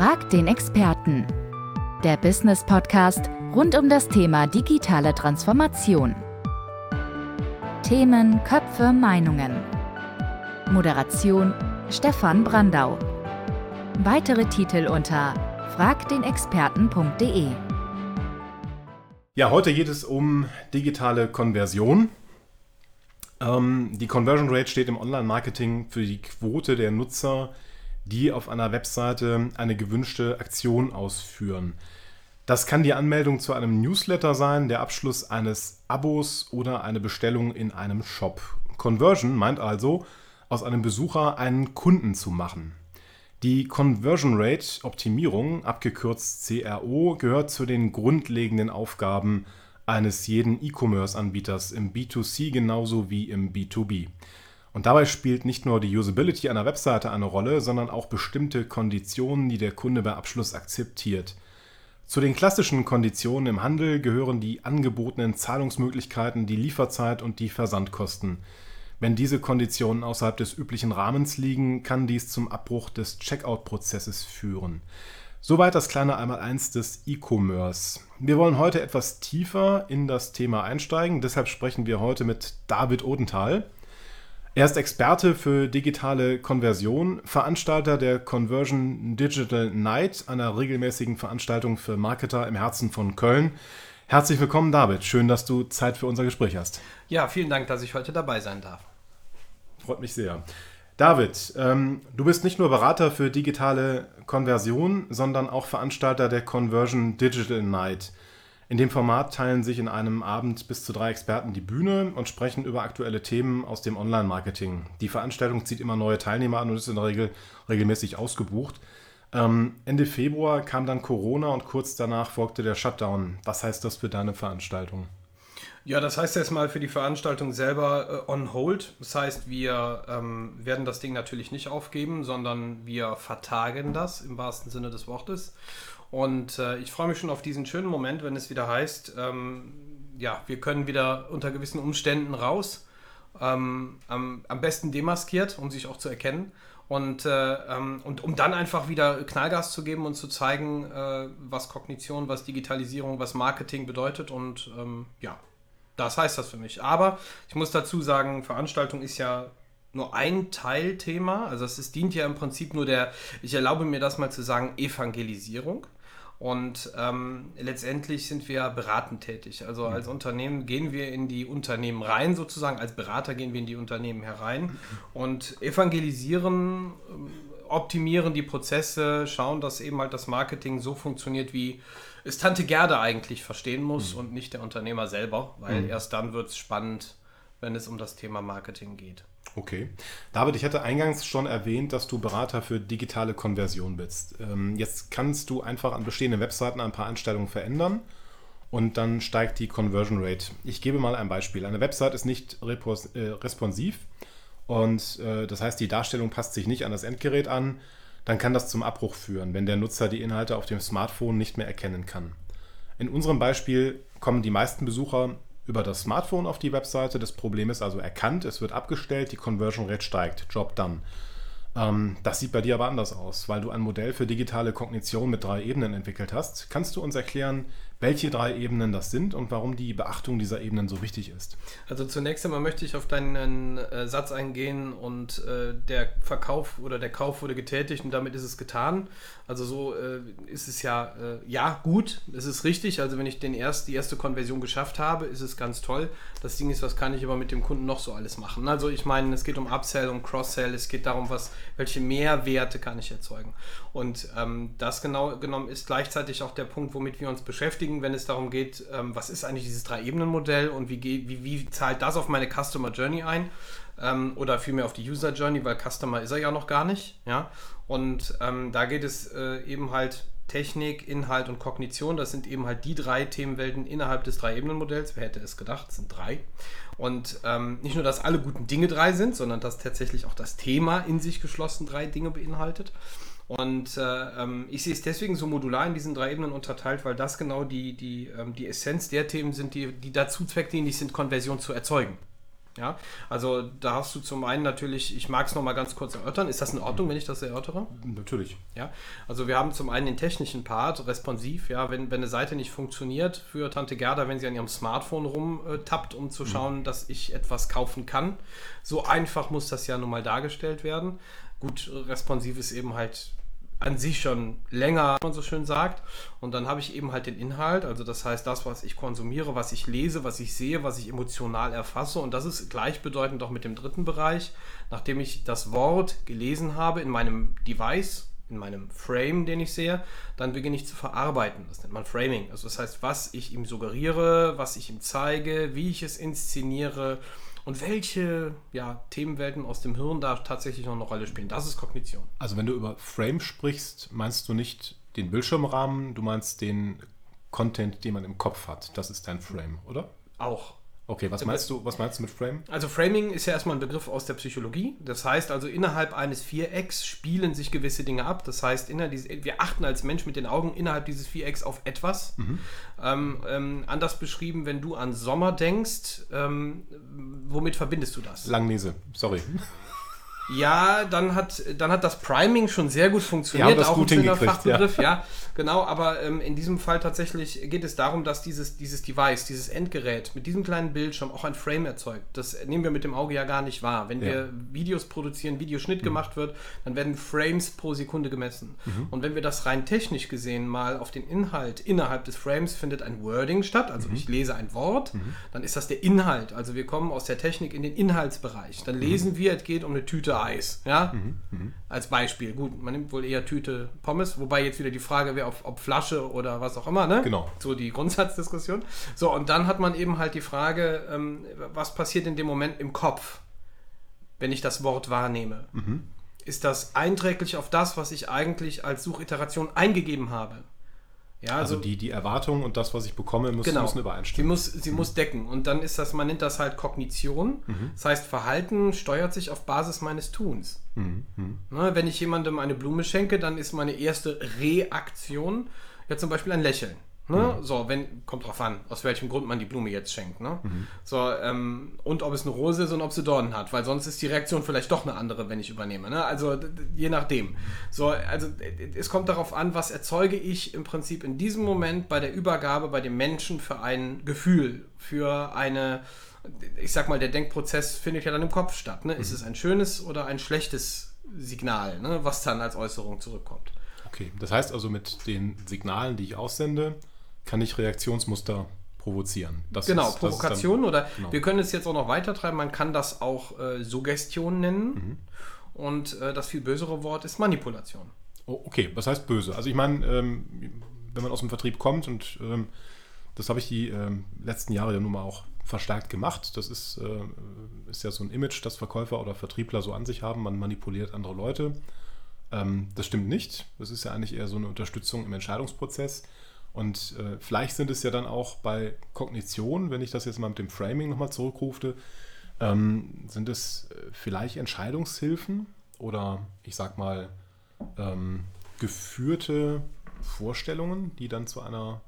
Frag den Experten. Der Business Podcast rund um das Thema digitale Transformation. Themen, Köpfe, Meinungen. Moderation Stefan Brandau. Weitere Titel unter fragdenexperten.de. Ja, heute geht es um digitale Konversion. Ähm, die Conversion Rate steht im Online-Marketing für die Quote der Nutzer, die auf einer Webseite eine gewünschte Aktion ausführen. Das kann die Anmeldung zu einem Newsletter sein, der Abschluss eines Abos oder eine Bestellung in einem Shop. Conversion meint also, aus einem Besucher einen Kunden zu machen. Die Conversion Rate Optimierung, abgekürzt CRO, gehört zu den grundlegenden Aufgaben eines jeden E-Commerce-Anbieters im B2C genauso wie im B2B. Und dabei spielt nicht nur die Usability einer Webseite eine Rolle, sondern auch bestimmte Konditionen, die der Kunde bei Abschluss akzeptiert. Zu den klassischen Konditionen im Handel gehören die angebotenen Zahlungsmöglichkeiten, die Lieferzeit und die Versandkosten. Wenn diese Konditionen außerhalb des üblichen Rahmens liegen, kann dies zum Abbruch des Checkout-Prozesses führen. Soweit das kleine Einmaleins des E-Commerce. Wir wollen heute etwas tiefer in das Thema einsteigen, deshalb sprechen wir heute mit David Odenthal. Er ist Experte für digitale Konversion, Veranstalter der Conversion Digital Night, einer regelmäßigen Veranstaltung für Marketer im Herzen von Köln. Herzlich willkommen, David. Schön, dass du Zeit für unser Gespräch hast. Ja, vielen Dank, dass ich heute dabei sein darf. Freut mich sehr. David, ähm, du bist nicht nur Berater für digitale Konversion, sondern auch Veranstalter der Conversion Digital Night. In dem Format teilen sich in einem Abend bis zu drei Experten die Bühne und sprechen über aktuelle Themen aus dem Online-Marketing. Die Veranstaltung zieht immer neue Teilnehmer an und ist in der Regel regelmäßig ausgebucht. Ähm, Ende Februar kam dann Corona und kurz danach folgte der Shutdown. Was heißt das für deine Veranstaltung? Ja, das heißt erstmal für die Veranstaltung selber äh, on hold. Das heißt, wir ähm, werden das Ding natürlich nicht aufgeben, sondern wir vertagen das im wahrsten Sinne des Wortes. Und äh, ich freue mich schon auf diesen schönen Moment, wenn es wieder heißt, ähm, ja, wir können wieder unter gewissen Umständen raus. Ähm, am, am, besten demaskiert, um sich auch zu erkennen. Und, äh, ähm, und um dann einfach wieder Knallgas zu geben und zu zeigen, äh, was Kognition, was Digitalisierung, was Marketing bedeutet. Und ähm, ja, das heißt das für mich. Aber ich muss dazu sagen, Veranstaltung ist ja nur ein Teilthema. Also es dient ja im Prinzip nur der, ich erlaube mir das mal zu sagen, Evangelisierung. Und ähm, letztendlich sind wir beratend tätig. Also als Unternehmen gehen wir in die Unternehmen rein, sozusagen. Als Berater gehen wir in die Unternehmen herein und evangelisieren, ähm, optimieren die Prozesse, schauen, dass eben halt das Marketing so funktioniert, wie es Tante Gerda eigentlich verstehen muss mhm. und nicht der Unternehmer selber, weil mhm. erst dann wird es spannend, wenn es um das Thema Marketing geht. Okay. David, ich hatte eingangs schon erwähnt, dass du Berater für digitale Konversion bist. Ähm, jetzt kannst du einfach an bestehenden Webseiten ein paar Einstellungen verändern und dann steigt die Conversion Rate. Ich gebe mal ein Beispiel. Eine Website ist nicht äh, responsiv und äh, das heißt, die Darstellung passt sich nicht an das Endgerät an. Dann kann das zum Abbruch führen, wenn der Nutzer die Inhalte auf dem Smartphone nicht mehr erkennen kann. In unserem Beispiel kommen die meisten Besucher über das Smartphone auf die Webseite. Das Problem ist also erkannt, es wird abgestellt, die Conversion Rate steigt. Job done. Ähm, das sieht bei dir aber anders aus, weil du ein Modell für digitale Kognition mit drei Ebenen entwickelt hast. Kannst du uns erklären, welche drei Ebenen das sind und warum die Beachtung dieser Ebenen so wichtig ist. Also zunächst einmal möchte ich auf deinen äh, Satz eingehen und äh, der Verkauf oder der Kauf wurde getätigt und damit ist es getan. Also so äh, ist es ja, äh, ja gut, es ist richtig. Also wenn ich den erst, die erste Konversion geschafft habe, ist es ganz toll. Das Ding ist, was kann ich aber mit dem Kunden noch so alles machen? Also ich meine, es geht um Upsell, um Cross-Sell, es geht darum, was, welche Mehrwerte kann ich erzeugen. Und ähm, das genau genommen ist gleichzeitig auch der Punkt, womit wir uns beschäftigen wenn es darum geht, ähm, was ist eigentlich dieses Drei-Ebenen-Modell und wie, wie, wie, zahlt das auf meine Customer Journey ein? Ähm, oder vielmehr auf die User Journey, weil Customer ist er ja noch gar nicht. Ja? Und ähm, da geht es äh, eben halt Technik, Inhalt und Kognition. Das sind eben halt die drei Themenwelten innerhalb des Drei-Ebenen-Modells. Wer hätte es gedacht? Es sind drei. Und ähm, nicht nur, dass alle guten Dinge drei sind, sondern dass tatsächlich auch das Thema in sich geschlossen drei Dinge beinhaltet. Und äh, ähm, ich sehe es deswegen so modular in diesen drei Ebenen unterteilt, weil das genau die, die, ähm, die Essenz der Themen sind, die, die dazu zweckdienlich sind, Konversion zu erzeugen. Ja, also da hast du zum einen natürlich, ich mag es nochmal ganz kurz erörtern. Ist das in Ordnung, wenn ich das erörtere? Natürlich. Ja, also wir haben zum einen den technischen Part, responsiv, ja, wenn, wenn eine Seite nicht funktioniert für Tante Gerda, wenn sie an ihrem Smartphone rumtappt, um zu schauen, mhm. dass ich etwas kaufen kann. So einfach muss das ja nun mal dargestellt werden. Gut, responsiv ist eben halt an sich schon länger, wie man so schön sagt. Und dann habe ich eben halt den Inhalt, also das heißt das, was ich konsumiere, was ich lese, was ich sehe, was ich emotional erfasse. Und das ist gleichbedeutend auch mit dem dritten Bereich. Nachdem ich das Wort gelesen habe in meinem Device, in meinem Frame, den ich sehe, dann beginne ich zu verarbeiten. Das nennt man Framing. Also das heißt, was ich ihm suggeriere, was ich ihm zeige, wie ich es inszeniere und welche ja, Themenwelten aus dem Hirn da tatsächlich noch eine Rolle spielen. Das ist Kognition. Also wenn du über Frame sprichst, meinst du nicht den Bildschirmrahmen, du meinst den Content, den man im Kopf hat. Das ist dein Frame, oder? Auch. Okay, was meinst du, was meinst du mit Frame? Also Framing ist ja erstmal ein Begriff aus der Psychologie. Das heißt also, innerhalb eines Vierecks spielen sich gewisse Dinge ab. Das heißt, dieses, wir achten als Mensch mit den Augen innerhalb dieses Vierecks auf etwas. Mhm. Ähm, ähm, anders beschrieben, wenn du an Sommer denkst, ähm, womit verbindest du das? Langnese, sorry. Ja, dann hat, dann hat das Priming schon sehr gut funktioniert, das auch gut im Fachbegriff, ja. ja. Genau, aber ähm, in diesem Fall tatsächlich geht es darum, dass dieses, dieses Device, dieses Endgerät mit diesem kleinen Bildschirm auch ein Frame erzeugt. Das nehmen wir mit dem Auge ja gar nicht wahr. Wenn ja. wir Videos produzieren, Videoschnitt mhm. gemacht wird, dann werden Frames pro Sekunde gemessen. Mhm. Und wenn wir das rein technisch gesehen mal auf den Inhalt innerhalb des Frames findet ein Wording statt, also mhm. ich lese ein Wort, mhm. dann ist das der Inhalt. Also wir kommen aus der Technik in den Inhaltsbereich. Dann mhm. lesen wir, es geht um eine Tüte Eis. Ja? Mhm. Als Beispiel. Gut, man nimmt wohl eher Tüte Pommes, wobei jetzt wieder die Frage wäre, ob, ob Flasche oder was auch immer, ne? Genau. So die Grundsatzdiskussion. So, und dann hat man eben halt die Frage, ähm, was passiert in dem Moment im Kopf, wenn ich das Wort wahrnehme? Mhm. Ist das einträglich auf das, was ich eigentlich als Suchiteration eingegeben habe? Ja, also, also, die, die Erwartung und das, was ich bekomme, muss, genau. müssen übereinstimmen. Sie, muss, sie mhm. muss decken. Und dann ist das, man nennt das halt Kognition. Mhm. Das heißt, Verhalten steuert sich auf Basis meines Tuns. Mhm. mhm. Ne, wenn ich jemandem eine Blume schenke, dann ist meine erste Reaktion ja zum Beispiel ein Lächeln. Ne? Mhm. So, wenn, kommt drauf an, aus welchem Grund man die Blume jetzt schenkt. Ne? Mhm. So, ähm, und ob es eine Rose ist und ob sie Dornen hat, weil sonst ist die Reaktion vielleicht doch eine andere, wenn ich übernehme. Ne? Also je nachdem. So, also es kommt darauf an, was erzeuge ich im Prinzip in diesem Moment bei der Übergabe bei dem Menschen für ein Gefühl, für eine, ich sag mal, der Denkprozess findet ja dann im Kopf statt. Ne? Mhm. Ist es ein schönes oder ein schlechtes Signal, ne? was dann als Äußerung zurückkommt? Okay, das heißt also mit den Signalen, die ich aussende, kann ich Reaktionsmuster provozieren. Das genau, ist, Provokation dann, oder genau. wir können es jetzt auch noch weiter treiben, man kann das auch äh, Suggestion nennen mhm. und äh, das viel bösere Wort ist Manipulation. Oh, okay, was heißt böse? Also ich meine, ähm, wenn man aus dem Vertrieb kommt und ähm, das habe ich die ähm, letzten Jahre ja nun mal auch verstärkt gemacht. Das ist, äh, ist ja so ein Image, das Verkäufer oder Vertriebler so an sich haben. Man manipuliert andere Leute. Ähm, das stimmt nicht. Das ist ja eigentlich eher so eine Unterstützung im Entscheidungsprozess. Und äh, vielleicht sind es ja dann auch bei Kognition, wenn ich das jetzt mal mit dem Framing nochmal zurückrufe, ähm, sind es äh, vielleicht Entscheidungshilfen oder ich sag mal ähm, geführte Vorstellungen, die dann zu einer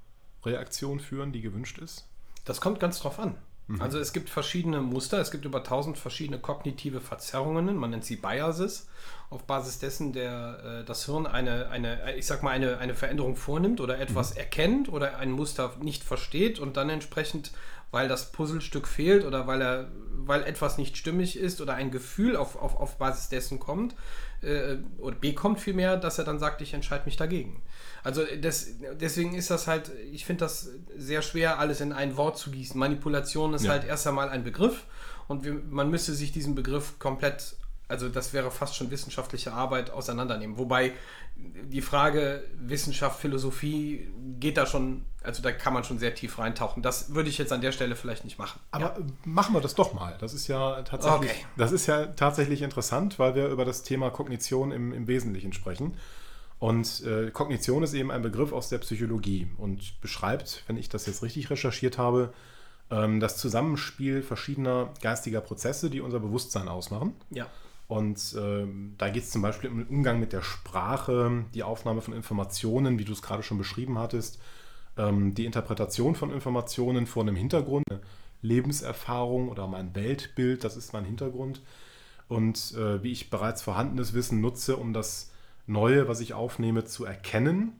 Reaktion führen, die gewünscht ist? Das kommt ganz drauf an. Mhm. Also es gibt verschiedene Muster, es gibt über 1000 verschiedene kognitive Verzerrungen, man nennt sie Biases, auf Basis dessen der, äh, das Hirn eine, eine, ich sag mal, eine, eine Veränderung vornimmt oder etwas mhm. erkennt oder ein Muster nicht versteht und dann entsprechend, weil das Puzzlestück fehlt oder weil er, weil etwas nicht stimmig ist oder ein Gefühl auf, auf, auf Basis dessen kommt, äh, oder bekommt vielmehr, dass er dann sagt, ich entscheide mich dagegen. Also das, deswegen ist das halt, ich finde das sehr schwer, alles in ein Wort zu gießen. Manipulation ist ja. halt erst einmal ein Begriff und wir, man müsste sich diesen Begriff komplett, also das wäre fast schon wissenschaftliche Arbeit, auseinandernehmen. Wobei die Frage Wissenschaft, Philosophie geht da schon, also da kann man schon sehr tief reintauchen. Das würde ich jetzt an der Stelle vielleicht nicht machen. Aber ja? machen wir das doch mal. Das ist ja tatsächlich, okay. das ist ja tatsächlich interessant, weil wir über das Thema Kognition im, im Wesentlichen sprechen. Und äh, Kognition ist eben ein Begriff aus der Psychologie und beschreibt, wenn ich das jetzt richtig recherchiert habe, ähm, das Zusammenspiel verschiedener geistiger Prozesse, die unser Bewusstsein ausmachen. Ja. Und äh, da geht es zum Beispiel um den Umgang mit der Sprache, die Aufnahme von Informationen, wie du es gerade schon beschrieben hattest, ähm, die Interpretation von Informationen vor einem Hintergrund, Lebenserfahrung oder mein Weltbild, das ist mein Hintergrund. Und äh, wie ich bereits vorhandenes Wissen nutze, um das Neue, was ich aufnehme, zu erkennen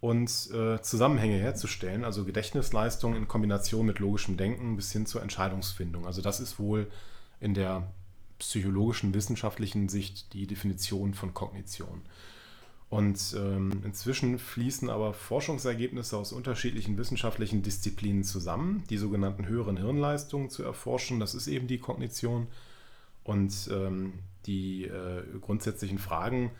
und äh, Zusammenhänge herzustellen, also Gedächtnisleistung in Kombination mit logischem Denken bis hin zur Entscheidungsfindung. Also das ist wohl in der psychologischen, wissenschaftlichen Sicht die Definition von Kognition. Und ähm, inzwischen fließen aber Forschungsergebnisse aus unterschiedlichen wissenschaftlichen Disziplinen zusammen, die sogenannten höheren Hirnleistungen zu erforschen. Das ist eben die Kognition. Und ähm, die äh, grundsätzlichen Fragen,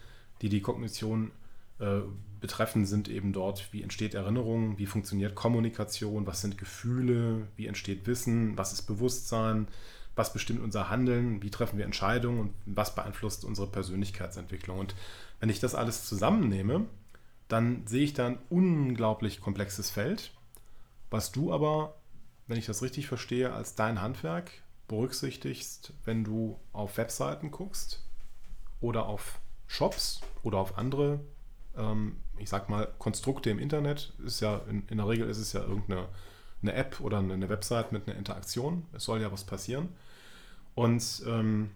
die die Kognition äh, betreffen, sind eben dort, wie entsteht Erinnerung, wie funktioniert Kommunikation, was sind Gefühle, wie entsteht Wissen, was ist Bewusstsein, was bestimmt unser Handeln, wie treffen wir Entscheidungen und was beeinflusst unsere Persönlichkeitsentwicklung. Und wenn ich das alles zusammennehme, dann sehe ich da ein unglaublich komplexes Feld, was du aber, wenn ich das richtig verstehe, als dein Handwerk berücksichtigst, wenn du auf Webseiten guckst oder auf Shops oder auf andere, ähm, ich sag mal, Konstrukte im Internet. Ist ja in, in der Regel ist es ja irgendeine eine App oder eine Website mit einer Interaktion. Es soll ja was passieren. Und ähm,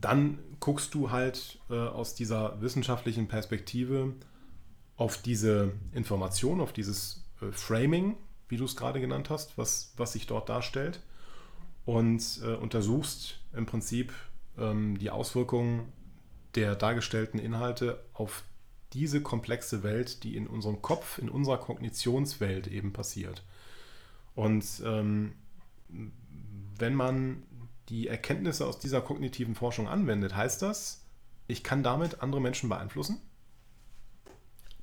dann guckst du halt äh, aus dieser wissenschaftlichen Perspektive auf diese Information, auf dieses äh, Framing, wie du es gerade genannt hast, was, was sich dort darstellt und äh, untersuchst im Prinzip ähm, die Auswirkungen der dargestellten Inhalte auf diese komplexe Welt, die in unserem Kopf, in unserer Kognitionswelt eben passiert. Und ähm, wenn man die Erkenntnisse aus dieser kognitiven Forschung anwendet, heißt das, ich kann damit andere Menschen beeinflussen?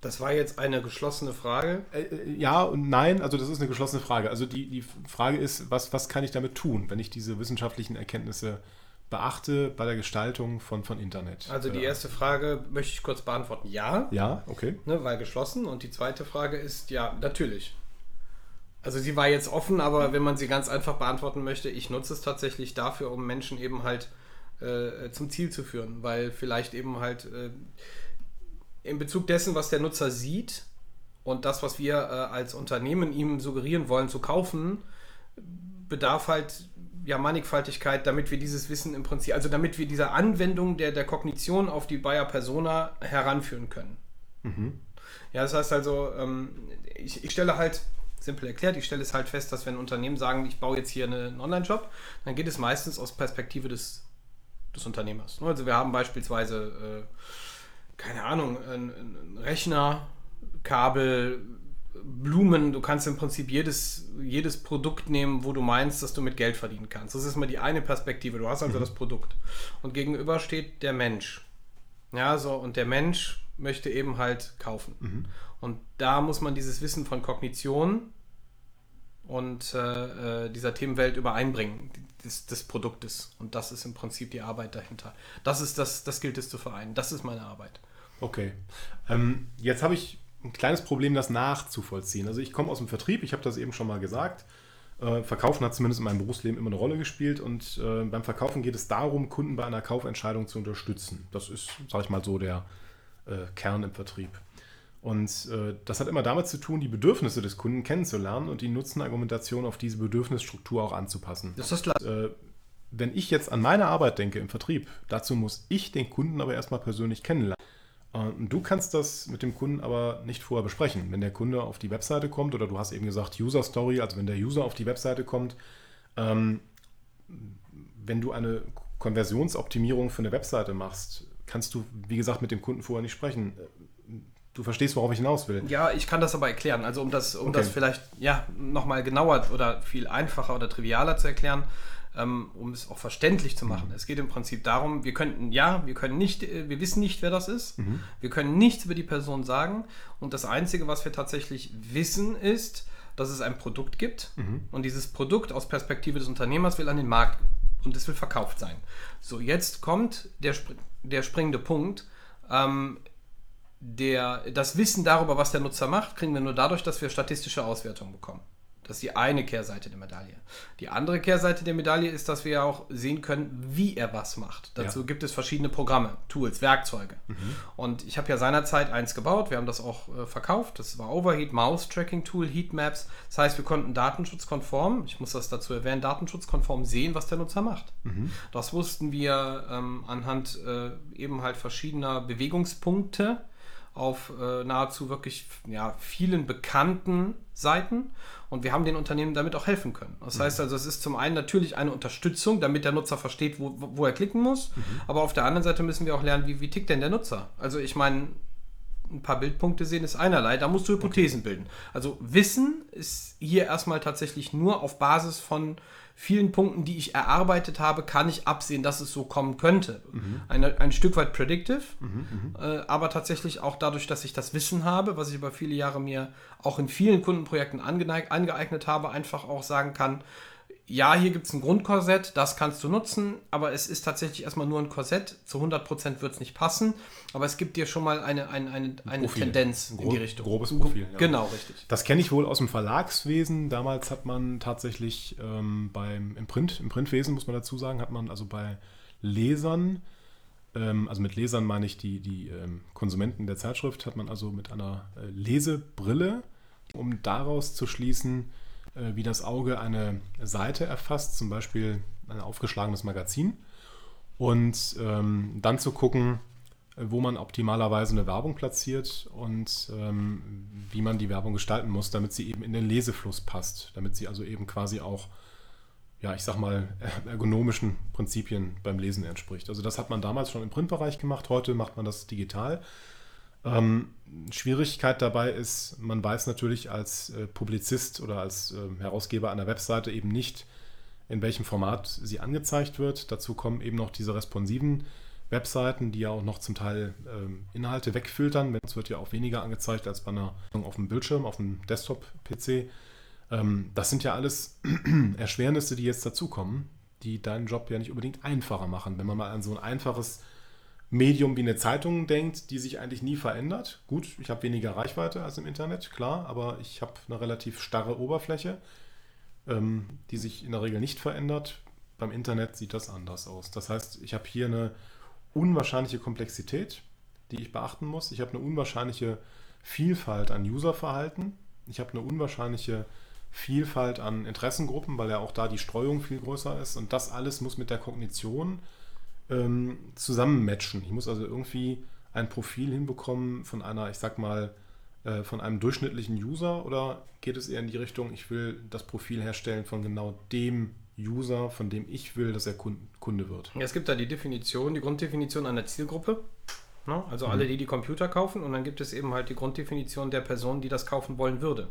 Das war jetzt eine geschlossene Frage. Äh, äh, ja und nein, also das ist eine geschlossene Frage. Also die, die Frage ist, was, was kann ich damit tun, wenn ich diese wissenschaftlichen Erkenntnisse beachte bei der Gestaltung von, von Internet? Also die erste Frage möchte ich kurz beantworten. Ja. Ja, okay. Ne, weil geschlossen. Und die zweite Frage ist, ja, natürlich. Also sie war jetzt offen, aber wenn man sie ganz einfach beantworten möchte, ich nutze es tatsächlich dafür, um Menschen eben halt äh, zum Ziel zu führen, weil vielleicht eben halt äh, in Bezug dessen, was der Nutzer sieht und das, was wir äh, als Unternehmen ihm suggerieren wollen zu kaufen, bedarf halt ja Mannigfaltigkeit, damit wir dieses Wissen im Prinzip, also damit wir diese Anwendung der, der Kognition auf die Bayer Persona heranführen können. Mhm. Ja, das heißt also, ähm, ich, ich stelle halt simpel erklärt, ich stelle es halt fest, dass wenn Unternehmen sagen, ich baue jetzt hier einen Online-Shop, dann geht es meistens aus Perspektive des, des Unternehmers. Also wir haben beispielsweise, äh, keine Ahnung, ein, Rechner, Kabel, Blumen, du kannst im Prinzip jedes, jedes Produkt nehmen, wo du meinst, dass du mit Geld verdienen kannst. Das ist mal die eine Perspektive. Du hast also mhm. das Produkt. Und gegenüber steht der Mensch. Ja, so, und der Mensch möchte eben halt kaufen. Mhm. Und da muss man dieses Wissen von Kognition und äh, äh, dieser Themenwelt übereinbringen, des, des, Produktes. Und das ist im Prinzip die Arbeit dahinter. Das ist das, das gilt es zu vereinen. Das ist meine Arbeit. Okay. Ähm, jetzt habe ich ein kleines Problem, das nachzuvollziehen. Also ich komme aus dem Vertrieb, ich habe das eben schon mal gesagt. Äh, Verkaufen hat zumindest in meinem Berufsleben immer eine Rolle gespielt und äh, beim Verkaufen geht es darum, Kunden bei einer Kaufentscheidung zu unterstützen. Das ist, sage ich mal so, der äh, Kern im Vertrieb. Und das hat immer damit zu tun, die Bedürfnisse des Kunden kennenzulernen und die Nutzenargumentation auf diese Bedürfnisstruktur auch anzupassen. Das ist klar. Äh, wenn ich jetzt an meine Arbeit denke im Vertrieb, dazu muss ich den Kunden aber erstmal persönlich kennenlernen. Und du kannst das mit dem Kunden aber nicht vorher besprechen. Wenn der Kunde auf die Webseite kommt, oder du hast eben gesagt User Story, also wenn der User auf die Webseite kommt, ähm, wenn du eine Konversionsoptimierung für eine Webseite machst, kannst du, wie gesagt, mit dem Kunden vorher nicht sprechen. Du verstehst, worauf ich hinaus will. Ja, ich kann das aber erklären. Also um das, um okay. das vielleicht ja, nochmal genauer oder viel einfacher oder trivialer zu erklären, um es auch verständlich zu machen. Mhm. Es geht im Prinzip darum, wir könnten, ja, wir können nicht, äh, wir wissen nicht, wer das ist. Mhm. Wir können nichts über die Person sagen. Und das Einzige, was wir tatsächlich wissen, ist, dass es ein Produkt gibt. Mhm. Und dieses Produkt aus Perspektive des Unternehmers will an den Markt und es will verkauft sein. So, jetzt kommt der, der springende Punkt. Ähm, der, das Wissen darüber, was der Nutzer macht, kriegen wir nur dadurch, dass wir statistische Auswertungen bekommen. Das ist die eine Kehrseite der Medaille. Die andere Kehrseite der Medaille ist, dass wir auch sehen können, wie er was macht. Dazu ja. gibt es verschiedene Programme, Tools, Werkzeuge. Mhm. Und ich habe ja seinerzeit eins gebaut. Wir haben das auch äh, verkauft. Das war Overheat Mouse Tracking Tool, Heatmaps. Das heißt, wir konnten datenschutzkonform, ich muss das dazu erwähnen, datenschutzkonform sehen, was der Nutzer macht. Mhm. Das wussten wir ähm, anhand äh, eben halt verschiedener Bewegungspunkte auf äh, nahezu wirklich ja, vielen bekannten Seiten und wir haben den Unternehmen damit auch helfen können. Das mhm. heißt also, es ist zum einen natürlich eine Unterstützung, damit der Nutzer versteht, wo, wo er klicken muss, mhm. aber auf der anderen Seite müssen wir auch lernen, wie, wie tickt denn der Nutzer? Also ich meine, ein paar Bildpunkte sehen ist einerlei, da musst du Hypothesen okay. bilden. Also Wissen ist hier erstmal tatsächlich nur auf Basis von vielen Punkten, die ich erarbeitet habe, kann ich absehen, dass es so kommen könnte. Mhm. Eine, ein Stück weit predictive, mhm, mhm, äh, aber tatsächlich auch dadurch, dass ich das Wissen habe, was ich über viele Jahre mir auch in vielen Kundenprojekten angeeignet habe, einfach auch sagen kann, ja, hier gibt es ein Grundkorsett, das kannst du nutzen, aber es ist tatsächlich erstmal nur ein Korsett. Zu 100% wird es nicht passen, aber es gibt dir schon mal eine, eine, eine, eine Tendenz in die Richtung. Grobes Profil. Ja. Genau, richtig. Das kenne ich wohl aus dem Verlagswesen. Damals hat man tatsächlich ähm, beim, im, Print, im Printwesen, muss man dazu sagen, hat man also bei Lesern, ähm, also mit Lesern meine ich die, die ähm, Konsumenten der Zeitschrift, hat man also mit einer äh, Lesebrille, um daraus zu schließen, wie das Auge eine Seite erfasst, zum Beispiel ein aufgeschlagenes Magazin, und ähm, dann zu gucken, wo man optimalerweise eine Werbung platziert und ähm, wie man die Werbung gestalten muss, damit sie eben in den Lesefluss passt, damit sie also eben quasi auch, ja, ich sag mal, ergonomischen Prinzipien beim Lesen entspricht. Also das hat man damals schon im Printbereich gemacht, heute macht man das digital. Ähm, Schwierigkeit dabei ist, man weiß natürlich als äh, Publizist oder als äh, Herausgeber einer Webseite eben nicht, in welchem Format sie angezeigt wird. Dazu kommen eben noch diese responsiven Webseiten, die ja auch noch zum Teil ähm, Inhalte wegfiltern. Es wird ja auch weniger angezeigt als bei einer auf dem Bildschirm, auf dem Desktop-PC. Ähm, das sind ja alles Erschwernisse, die jetzt dazukommen, die deinen Job ja nicht unbedingt einfacher machen. Wenn man mal an so ein einfaches Medium wie eine Zeitung denkt, die sich eigentlich nie verändert. Gut, ich habe weniger Reichweite als im Internet, klar, aber ich habe eine relativ starre Oberfläche, ähm, die sich in der Regel nicht verändert. Beim Internet sieht das anders aus. Das heißt, ich habe hier eine unwahrscheinliche Komplexität, die ich beachten muss. Ich habe eine unwahrscheinliche Vielfalt an Userverhalten. Ich habe eine unwahrscheinliche Vielfalt an Interessengruppen, weil ja auch da die Streuung viel größer ist. Und das alles muss mit der Kognition ähm, zusammenmatchen. Ich muss also irgendwie ein Profil hinbekommen von einer, ich sag mal, äh, von einem durchschnittlichen User oder geht es eher in die Richtung, ich will das Profil herstellen von genau dem User, von dem ich will, dass er Kunde wird? Ja, es gibt da die Definition, die Grunddefinition einer Zielgruppe. Ne? Also mhm. alle, die die Computer kaufen und dann gibt es eben halt die Grunddefinition der Person, die das kaufen wollen würde.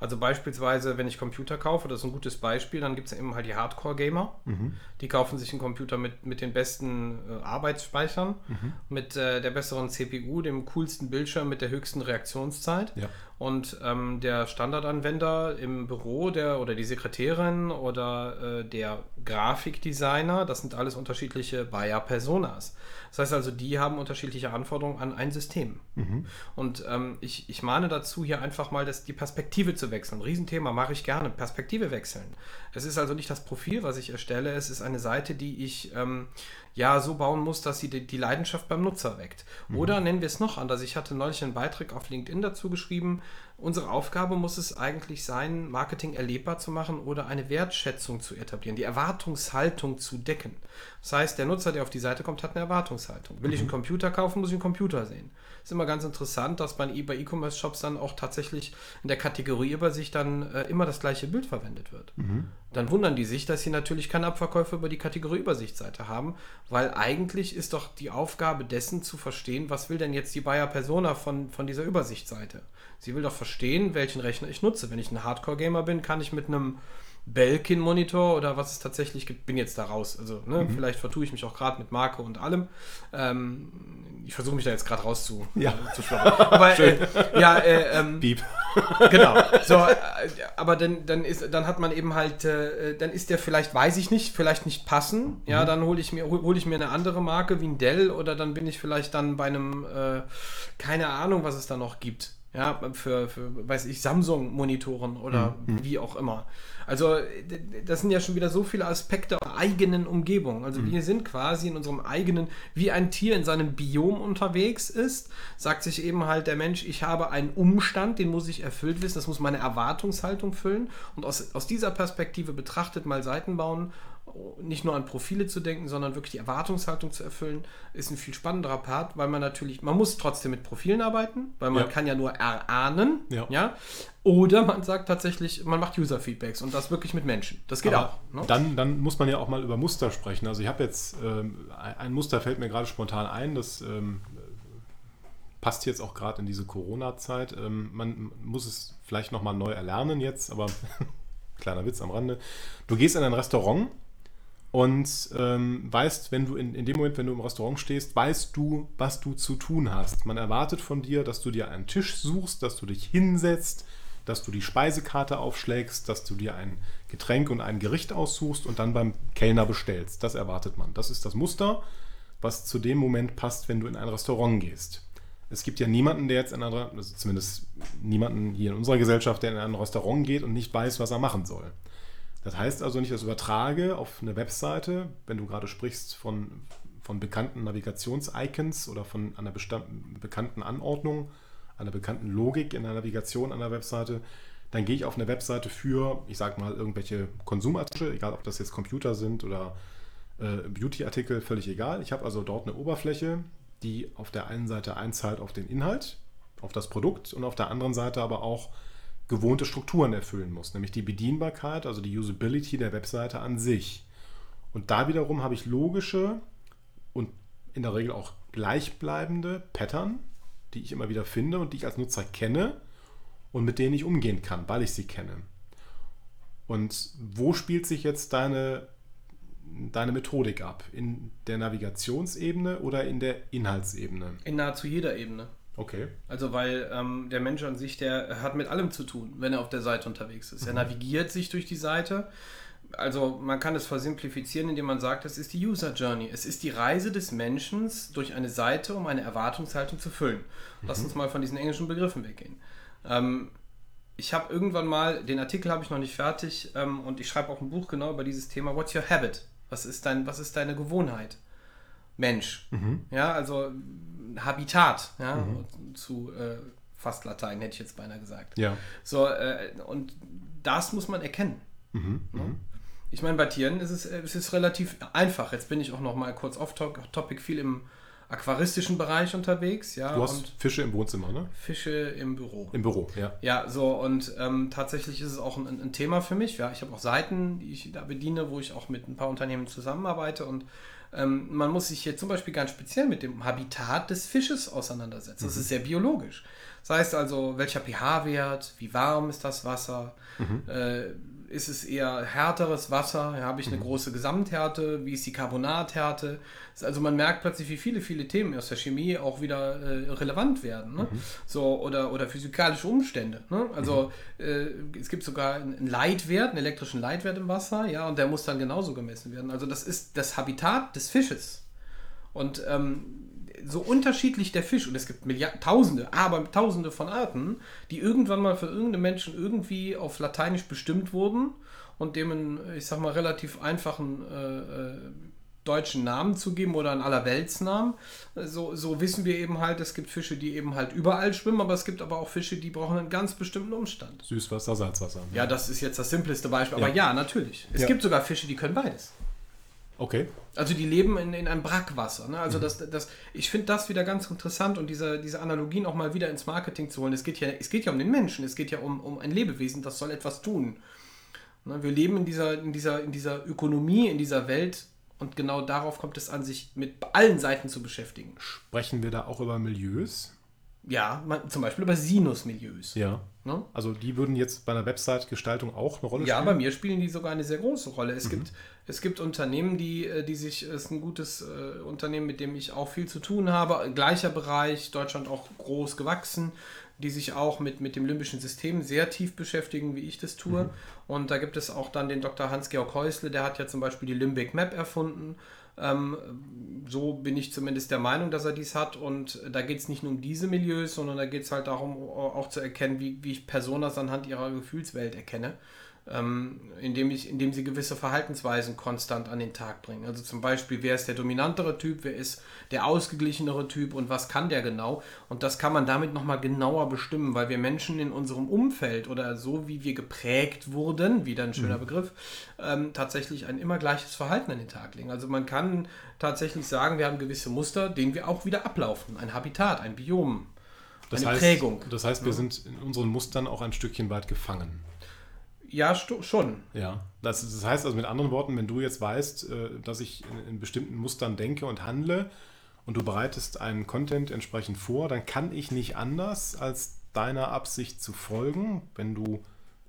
Also beispielsweise, wenn ich Computer kaufe, das ist ein gutes Beispiel, dann gibt es eben halt die Hardcore-Gamer. Mhm. Die kaufen sich einen Computer mit, mit den besten äh, Arbeitsspeichern, mhm. mit äh, der besseren CPU, dem coolsten Bildschirm, mit der höchsten Reaktionszeit. Ja. Und ähm, der Standardanwender im Büro der, oder die Sekretärin oder äh, der Grafikdesigner, das sind alles unterschiedliche Buyer-Personas. Das heißt also, die haben unterschiedliche Anforderungen an ein System. Mhm. Und ähm, ich, ich mahne dazu, hier einfach mal das, die Perspektive zu wechseln. Riesenthema, mache ich gerne. Perspektive wechseln. Es ist also nicht das Profil, was ich erstelle, es ist eine Seite, die ich ähm, ja so bauen muss, dass sie die, die Leidenschaft beim Nutzer weckt. Mhm. Oder nennen wir es noch anders. Ich hatte neulich einen Beitrag auf LinkedIn dazu geschrieben, unsere Aufgabe muss es eigentlich sein, Marketing erlebbar zu machen oder eine Wertschätzung zu etablieren, die Erwartungshaltung zu decken. Das heißt, der Nutzer, der auf die Seite kommt, hat eine Erwartungshaltung. Will ich einen mhm. Computer kaufen, muss ich einen Computer sehen. Ist immer ganz interessant, dass bei E-Commerce-Shops dann auch tatsächlich in der Kategorieübersicht dann äh, immer das gleiche Bild verwendet wird. Mhm. Dann wundern die sich, dass sie natürlich keine Abverkäufe über die Kategorieübersichtsseite haben, weil eigentlich ist doch die Aufgabe dessen zu verstehen, was will denn jetzt die Buyer Persona von, von dieser Übersichtsseite. Sie will doch verstehen, welchen Rechner ich nutze. Wenn ich ein Hardcore-Gamer bin, kann ich mit einem Belkin-Monitor oder was es tatsächlich gibt, bin jetzt da raus. Also, ne, mhm. vielleicht vertue ich mich auch gerade mit Marke und allem. Ähm, ich versuche mich da jetzt gerade raus zu, ja. äh, zu Aber äh, ja, äh, ähm, Beep. genau. So, äh, aber dann, dann ist, dann hat man eben halt, äh, dann ist der vielleicht, weiß ich nicht, vielleicht nicht passen. Ja, mhm. dann hole ich mir, hole ich mir eine andere Marke wie ein Dell oder dann bin ich vielleicht dann bei einem, äh, keine Ahnung, was es da noch gibt Ja, für, für weiß ich, Samsung-Monitoren oder mhm. wie auch immer. Also, das sind ja schon wieder so viele Aspekte der eigenen Umgebung. Also, mhm. wir sind quasi in unserem eigenen, wie ein Tier in seinem Biom unterwegs ist, sagt sich eben halt der Mensch, ich habe einen Umstand, den muss ich erfüllt wissen, das muss meine Erwartungshaltung füllen. Und aus, aus dieser Perspektive betrachtet mal Seiten bauen nicht nur an Profile zu denken, sondern wirklich die Erwartungshaltung zu erfüllen, ist ein viel spannenderer Part, weil man natürlich, man muss trotzdem mit Profilen arbeiten, weil man ja. kann ja nur erahnen, ja. ja. Oder man sagt tatsächlich, man macht User-Feedbacks und das wirklich mit Menschen. Das geht Aber auch. Ne? Dann, dann muss man ja auch mal über Muster sprechen. Also ich habe jetzt, ähm, ein Muster fällt mir gerade spontan ein, das ähm, passt jetzt auch gerade in diese Corona-Zeit. Ähm, man muss es vielleicht nochmal neu erlernen jetzt, aber kleiner Witz am Rande. Du gehst in ein Restaurant und ähm, weißt, wenn du in, in dem Moment, wenn du im Restaurant stehst, weißt du, was du zu tun hast. Man erwartet von dir, dass du dir einen Tisch suchst, dass du dich hinsetzt, dass du die Speisekarte aufschlägst, dass du dir ein Getränk und ein Gericht aussuchst und dann beim Kellner bestellst. Das erwartet man. Das ist das Muster, was zu dem Moment passt, wenn du in ein Restaurant gehst. Es gibt ja niemanden, der jetzt in einer, also zumindest niemanden hier in unserer Gesellschaft, der in ein Restaurant geht und nicht weiß, was er machen soll. Das heißt also nicht, dass ich übertrage auf eine Webseite, wenn du gerade sprichst von, von bekannten Navigations-Icons oder von einer bekannten Anordnung, einer bekannten Logik in der Navigation einer Webseite, dann gehe ich auf eine Webseite für, ich sage mal, irgendwelche Konsumartikel, egal ob das jetzt Computer sind oder äh, Beauty-Artikel, völlig egal. Ich habe also dort eine Oberfläche, die auf der einen Seite einzahlt auf den Inhalt, auf das Produkt und auf der anderen Seite aber auch gewohnte Strukturen erfüllen muss, nämlich die Bedienbarkeit, also die Usability der Webseite an sich. Und da wiederum habe ich logische und in der Regel auch gleichbleibende Pattern, die ich immer wieder finde und die ich als Nutzer kenne und mit denen ich umgehen kann, weil ich sie kenne. Und wo spielt sich jetzt deine, deine Methodik ab? In der Navigationsebene oder in der Inhaltsebene? In nahezu jeder Ebene. Okay. Also weil ähm, der Mensch an sich, der hat mit allem zu tun, wenn er auf der Seite unterwegs ist. Mhm. Er navigiert sich durch die Seite. Also man kann es versimplifizieren, indem man sagt, es ist die User Journey. Es ist die Reise des Menschen durch eine Seite, um eine Erwartungshaltung zu füllen. Mhm. Lass uns mal von diesen englischen Begriffen weggehen. Ähm, ich habe irgendwann mal, den Artikel habe ich noch nicht fertig ähm, und ich schreibe auch ein Buch genau über dieses Thema. What's your habit? Was ist, dein, was ist deine Gewohnheit? Mensch. Mhm. Ja, also Habitat, ja, mhm. zu äh, fast Latein hätte ich jetzt beinahe gesagt. Ja. So, äh, und das muss man erkennen. Mhm. Ne? Mhm. Ich meine, bei Tieren ist es, es ist relativ einfach. Jetzt bin ich auch noch mal kurz off-topic, viel im aquaristischen Bereich unterwegs. Ja, du hast Fische im Wohnzimmer, ne? Fische im Büro. Im Büro, ja. Ja, so und ähm, tatsächlich ist es auch ein, ein, Thema für mich. Ja, ich habe auch Seiten, die ich da bediene, wo ich auch mit ein paar Unternehmen zusammenarbeite und ähm, man muss sich hier zum Beispiel ganz speziell mit dem Habitat des Fisches auseinandersetzen. Das mhm. ist sehr biologisch. Das heißt also, welcher pH-Wert, wie warm ist das Wasser, mhm. äh, ist es eher härteres Wasser, habe ich eine mhm. große Gesamthärte, wie ist die Carbonathärte. Also man merkt plötzlich, wie viele, viele Themen aus der Chemie auch wieder äh, relevant werden. Ne? Mhm. So, oder, oder physikalische Umstände. Ne? Also mhm. äh, es gibt sogar einen Leitwert, einen elektrischen Leitwert im Wasser, ja, und der muss dann genauso gemessen werden. Also das ist das Habitat des Fisches. Und ähm, so unterschiedlich der Fisch, und es gibt Milliarden, Tausende, aber Tausende von Arten, die irgendwann mal für irgendeinen Menschen irgendwie auf Lateinisch bestimmt wurden und dem einen, ich sag mal, relativ einfachen äh, äh, deutschen Namen zu geben oder einen Allerweltsnamen. So, so wissen wir eben halt, es gibt Fische, die eben halt überall schwimmen, aber es gibt aber auch Fische, die brauchen einen ganz bestimmten Umstand. Süßwasser, Salzwasser. Ja, das ist jetzt das simpleste Beispiel, aber ja, ja natürlich. Es ja. gibt sogar Fische, die können beides. Okay. Also die leben in, in einem Brackwasser. Ne? Also mhm. das, das, ich finde das wieder ganz interessant und diese, diese Analogien auch mal wieder ins Marketing zu holen. Es geht ja, es geht ja um den Menschen, es geht ja um, um ein Lebewesen, das soll etwas tun. Ne? Wir leben in dieser, in, dieser, in dieser Ökonomie, in dieser Welt und genau darauf kommt es an, sich mit allen Seiten zu beschäftigen. Sprechen wir da auch über Milieus? Ja, man, zum Beispiel über Sinusmilieus. Ja. Ne? Also die würden jetzt bei einer Website-Gestaltung auch eine Rolle spielen? Ja, bei mir spielen die sogar eine sehr große Rolle. Es, mhm. gibt, es gibt Unternehmen, die, äh, die sich, es ist ein gutes äh, Unternehmen, mit dem ich auch viel zu tun habe, gleicher Bereich, Deutschland auch groß gewachsen, die sich auch mit, mit dem limbischen System sehr tief beschäftigen, wie ich das tue. Mhm. Und da gibt es auch dann den Dr. Hans-Georg Häusle, der hat ja zum Beispiel die Limbic Map erfunden Ähm, so bin ich zumindest der Meinung, dass er dies hat. Und da geht es nicht nur um diese Milieus, sondern da geht es halt darum, auch zu erkennen, wie, wie ich Personas anhand ihrer Gefühlswelt erkenne ähm, indem, ich, indem sie gewisse Verhaltensweisen konstant an den Tag bringen. Also zum Beispiel, wer ist der dominantere Typ, wer ist der ausgeglichenere Typ und was kann der genau. Und das kann man damit nochmal genauer bestimmen, weil wir Menschen in unserem Umfeld oder so wie wir geprägt wurden, wieder ein schöner mhm. Begriff, ähm, tatsächlich ein immer gleiches Verhalten an den Tag legen. Also man kann tatsächlich sagen, wir haben gewisse Muster, denen wir auch wieder ablaufen. Ein Habitat, ein Biom, das eine heißt, Prägung. Das heißt, wir sind in unseren Mustern auch ein Stückchen weit gefangen. Ja, schon. Ja, das, das, heißt also mit anderen Worten, wenn du jetzt weißt, äh, dass ich in, in, bestimmten Mustern denke und handle und du bereitest einen Content entsprechend vor, dann kann ich nicht anders, als deiner Absicht zu folgen, wenn du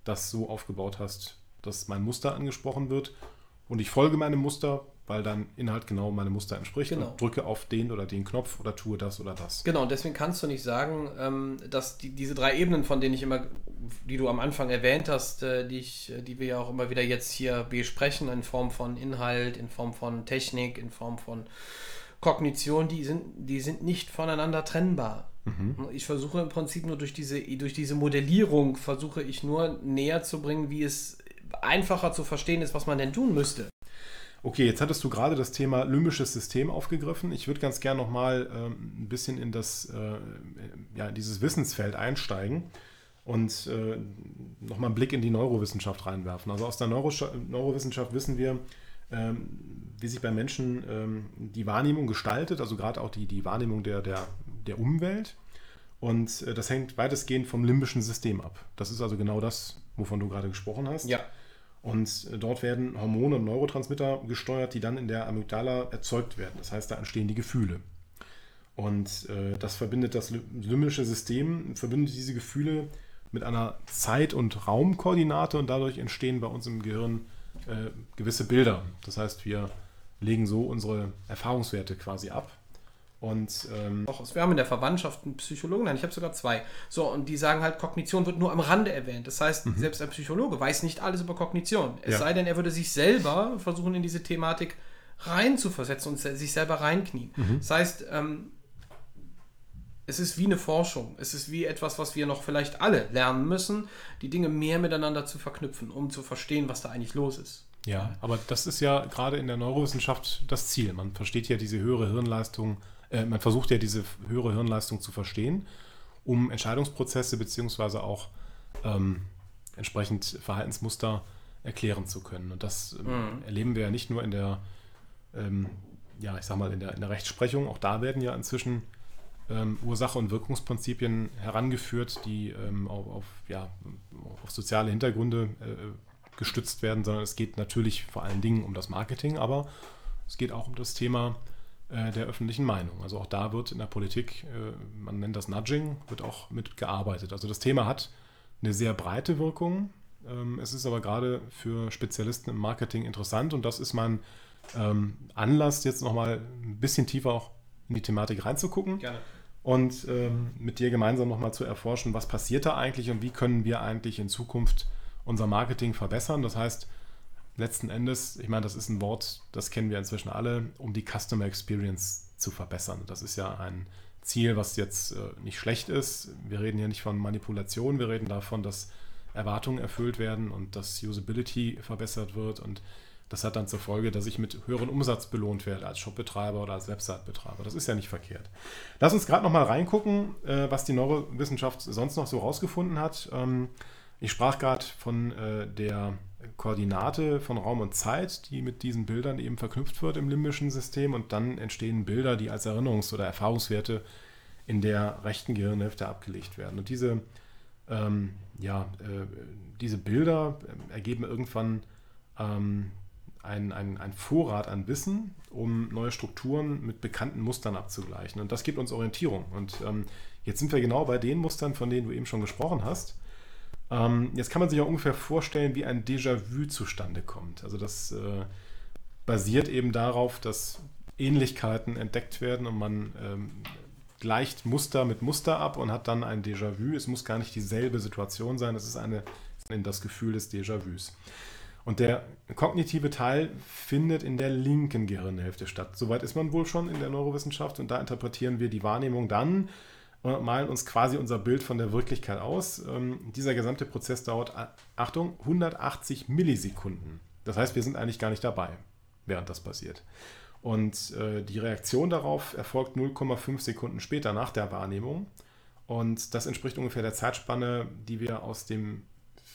das so aufgebaut hast, dass mein Muster angesprochen wird und ich folge meinem Muster, weil dann Inhalt genau meinem Muster entspricht genau. und drücke auf den oder den Knopf oder tue das oder das. Genau, deswegen kannst du nicht sagen, ähm, dass die, diese drei Ebenen, von denen ich immer, die du am Anfang erwähnt hast, äh, die, ich, die wir ja auch immer wieder jetzt hier besprechen, in Form von Inhalt, in Form von Technik, in Form von Kognition, die sind, die sind nicht voneinander trennbar. Mhm. Ich versuche im Prinzip nur durch diese, durch diese Modellierung, versuche ich nur näher zu bringen, wie es einfacher zu verstehen ist, was man denn tun müsste. Okay, jetzt hattest du gerade das Thema limbisches System aufgegriffen. Ich würde ganz gerne nochmal ähm, ein bisschen in das, äh, ja, dieses Wissensfeld einsteigen und äh, nochmal einen Blick in die Neurowissenschaft reinwerfen. Also aus der Neuro Neurowissenschaft wissen wir, ähm, wie sich bei Menschen ähm, die Wahrnehmung gestaltet, also gerade auch die, die Wahrnehmung der, der, der Umwelt. Und äh, das hängt weitestgehend vom limbischen System ab. Das ist also genau das, wovon du gerade gesprochen hast. Ja. Und dort werden Hormone und Neurotransmitter gesteuert, die dann in der Amygdala erzeugt werden. Das heißt, da entstehen die Gefühle. Und äh, das verbindet das limbische System, verbindet diese Gefühle mit einer Zeit- und Raumkoordinate und dadurch entstehen bei uns im Gehirn äh, gewisse Bilder. Das heißt, wir legen so unsere Erfahrungswerte quasi ab und ähm, auch wir haben in der Verwandtschaft einen Psychologen, nein, ich habe sogar zwei. So, und die sagen halt, Kognition wird nur am Rande erwähnt. Das heißt, mhm. selbst ein Psychologe weiß nicht alles über Kognition. Es ja. sei denn, er würde sich selber versuchen, in diese Thematik reinzuversetzen und sich selber reinknien. Mhm. Das heißt, ähm, es ist wie eine Forschung. Es ist wie etwas, was wir noch vielleicht alle lernen müssen, die Dinge mehr miteinander zu verknüpfen, um zu verstehen, was da eigentlich los ist. Ja, aber das ist ja gerade in der Neurowissenschaft das Ziel. Man versteht ja diese höhere Hirnleistung äh, man versucht ja diese höhere Hirnleistung zu verstehen, um Entscheidungsprozesse beziehungsweise auch ähm, entsprechend Verhaltensmuster erklären zu können. Und das ähm, mhm. erleben wir ja nicht nur in der, ähm, ja, ich sag mal, in der, in der Rechtsprechung, auch da werden ja inzwischen ähm, Ursache- und Wirkungsprinzipien herangeführt, die ähm, auf, auf, ja, auf soziale Hintergründe äh, gestützt werden, sondern es geht natürlich vor allen Dingen um das Marketing, aber es geht auch um das Thema der öffentlichen Meinung. Also auch da wird in der Politik, äh, man nennt das Nudging, wird auch mitgearbeitet. Also das Thema hat eine sehr breite Wirkung. Ähm, es ist aber gerade für Spezialisten im Marketing interessant und das ist mein ähm, Anlass, jetzt nochmal ein bisschen tiefer auch in die Thematik reinzugucken. Gerne. Und ähm, mit dir gemeinsam nochmal zu erforschen, was passiert da eigentlich und wie können wir eigentlich in Zukunft unser Marketing verbessern. Das heißt, letzten Endes, ich meine, das ist ein Wort, das kennen wir inzwischen alle, um die Customer Experience zu verbessern. Das ist ja ein Ziel, was jetzt äh, nicht schlecht ist. Wir reden hier nicht von Manipulation, wir reden davon, dass Erwartungen erfüllt werden und dass Usability verbessert wird und das hat dann zur Folge, dass ich mit höherem Umsatz belohnt werde als Shopbetreiber oder als Website-Betreiber. Das ist ja nicht verkehrt. Lass uns gerade noch mal reingucken, äh, was die Neurowissenschaft sonst noch so rausgefunden hat. Ähm, ich sprach gerade von äh, der Koordinate von Raum und Zeit, die mit diesen Bildern eben verknüpft wird im limbischen System und dann entstehen Bilder, die als Erinnerungs- oder Erfahrungswerte in der rechten Gehirnhälfte abgelegt werden. Und diese, ähm, ja, äh, diese Bilder ergeben irgendwann ähm, ein, ein, ein Vorrat an Wissen, um neue Strukturen mit bekannten Mustern abzugleichen. Und das gibt uns Orientierung. Und ähm, jetzt sind wir genau bei den Mustern, von denen du eben schon gesprochen hast. Ähm, jetzt kann man sich ja ungefähr vorstellen, wie ein Déjà-vu zustande kommt. Also das äh, basiert eben darauf, dass Ähnlichkeiten entdeckt werden und man ähm, gleicht Muster mit Muster ab und hat dann ein Déjà-vu. Es muss gar nicht dieselbe Situation sein, es ist eine, das Gefühl des Déjà-vus. Und der kognitive Teil findet in der linken Gehirnhälfte statt. Soweit ist man wohl schon in der Neurowissenschaft und da interpretieren wir die Wahrnehmung dann malen uns quasi unser Bild von der Wirklichkeit aus. Ähm, dieser gesamte Prozess dauert, Achtung, 180 Millisekunden. Das heißt, wir sind eigentlich gar nicht dabei, während das passiert. Und äh, die Reaktion darauf erfolgt 0,5 Sekunden später nach der Wahrnehmung. Und das entspricht ungefähr der Zeitspanne, die wir aus, dem,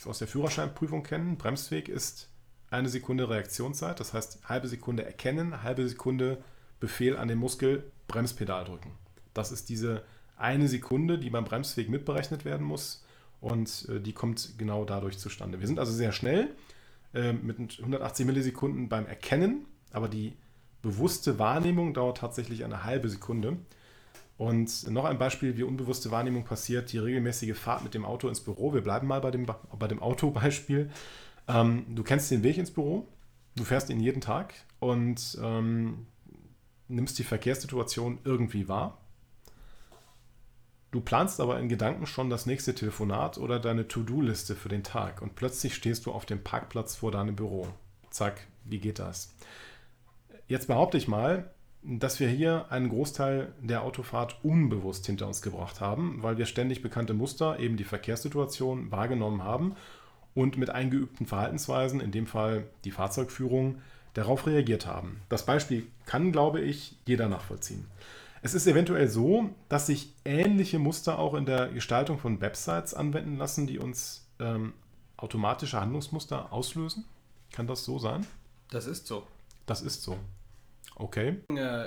aus der Führerscheinprüfung kennen. Bremsweg ist eine Sekunde Reaktionszeit, das heißt halbe Sekunde erkennen, halbe Sekunde Befehl an den Muskel, Bremspedal drücken. Das ist diese eine Sekunde, die beim Bremsweg mitberechnet werden muss und äh, die kommt genau dadurch zustande. Wir sind also sehr schnell äh, mit 180 Millisekunden beim Erkennen, aber die bewusste Wahrnehmung dauert tatsächlich eine halbe Sekunde. Und noch ein Beispiel, wie unbewusste Wahrnehmung passiert, die regelmäßige Fahrt mit dem Auto ins Büro. Wir bleiben mal bei dem, bei dem Autobeispiel. Ähm, du kennst den Weg ins Büro, du fährst ihn jeden Tag und ähm, nimmst die Verkehrssituation irgendwie wahr. Du planst aber in Gedanken schon das nächste Telefonat oder deine To-Do-Liste für den Tag und plötzlich stehst du auf dem Parkplatz vor deinem Büro. Zack, wie geht das? Jetzt behaupte ich mal, dass wir hier einen Großteil der Autofahrt unbewusst hinter uns gebracht haben, weil wir ständig bekannte Muster, eben die Verkehrssituation, wahrgenommen haben und mit eingeübten Verhaltensweisen, in dem Fall die Fahrzeugführung, darauf reagiert haben. Das Beispiel kann, glaube ich, jeder nachvollziehen. Es ist eventuell so, dass sich ähnliche Muster auch in der Gestaltung von Websites anwenden lassen, die uns ähm, automatische Handlungsmuster auslösen. Kann das so sein? Das ist so. Das ist so. Okay.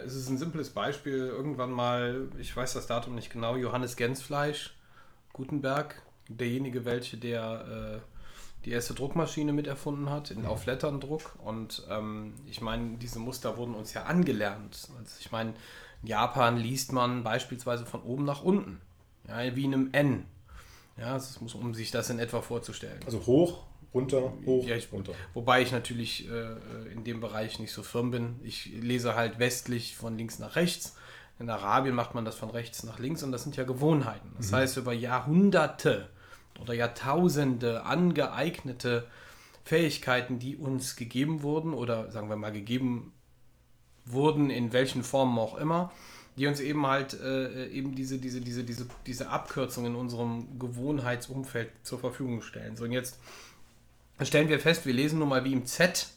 Es ist ein simples Beispiel. Irgendwann mal, ich weiß das Datum nicht genau, Johannes Gensfleisch, Gutenberg, derjenige, welche der äh, die erste Druckmaschine miterfunden hat, in, auf Letterndruck. Und ähm, ich meine, diese Muster wurden uns ja angelernt. Also ich meine, in Japan liest man beispielsweise von oben nach unten, ja, wie in einem N. Ja, das muss, um sich das in etwa vorzustellen. Also hoch, runter, hoch, ja, ich, runter. Wobei ich natürlich äh, in dem Bereich nicht so firm bin. Ich lese halt westlich von links nach rechts. In Arabien macht man das von rechts nach links und das sind ja Gewohnheiten. Das mhm. heißt, über Jahrhunderte oder Jahrtausende angeeignete Fähigkeiten, die uns gegeben wurden oder sagen wir mal gegeben wurden, in welchen Formen auch immer, die uns eben halt äh, eben diese, diese, diese, diese, diese Abkürzung in unserem Gewohnheitsumfeld zur Verfügung stellen. So, und jetzt stellen wir fest, wir lesen nun mal wie im Z,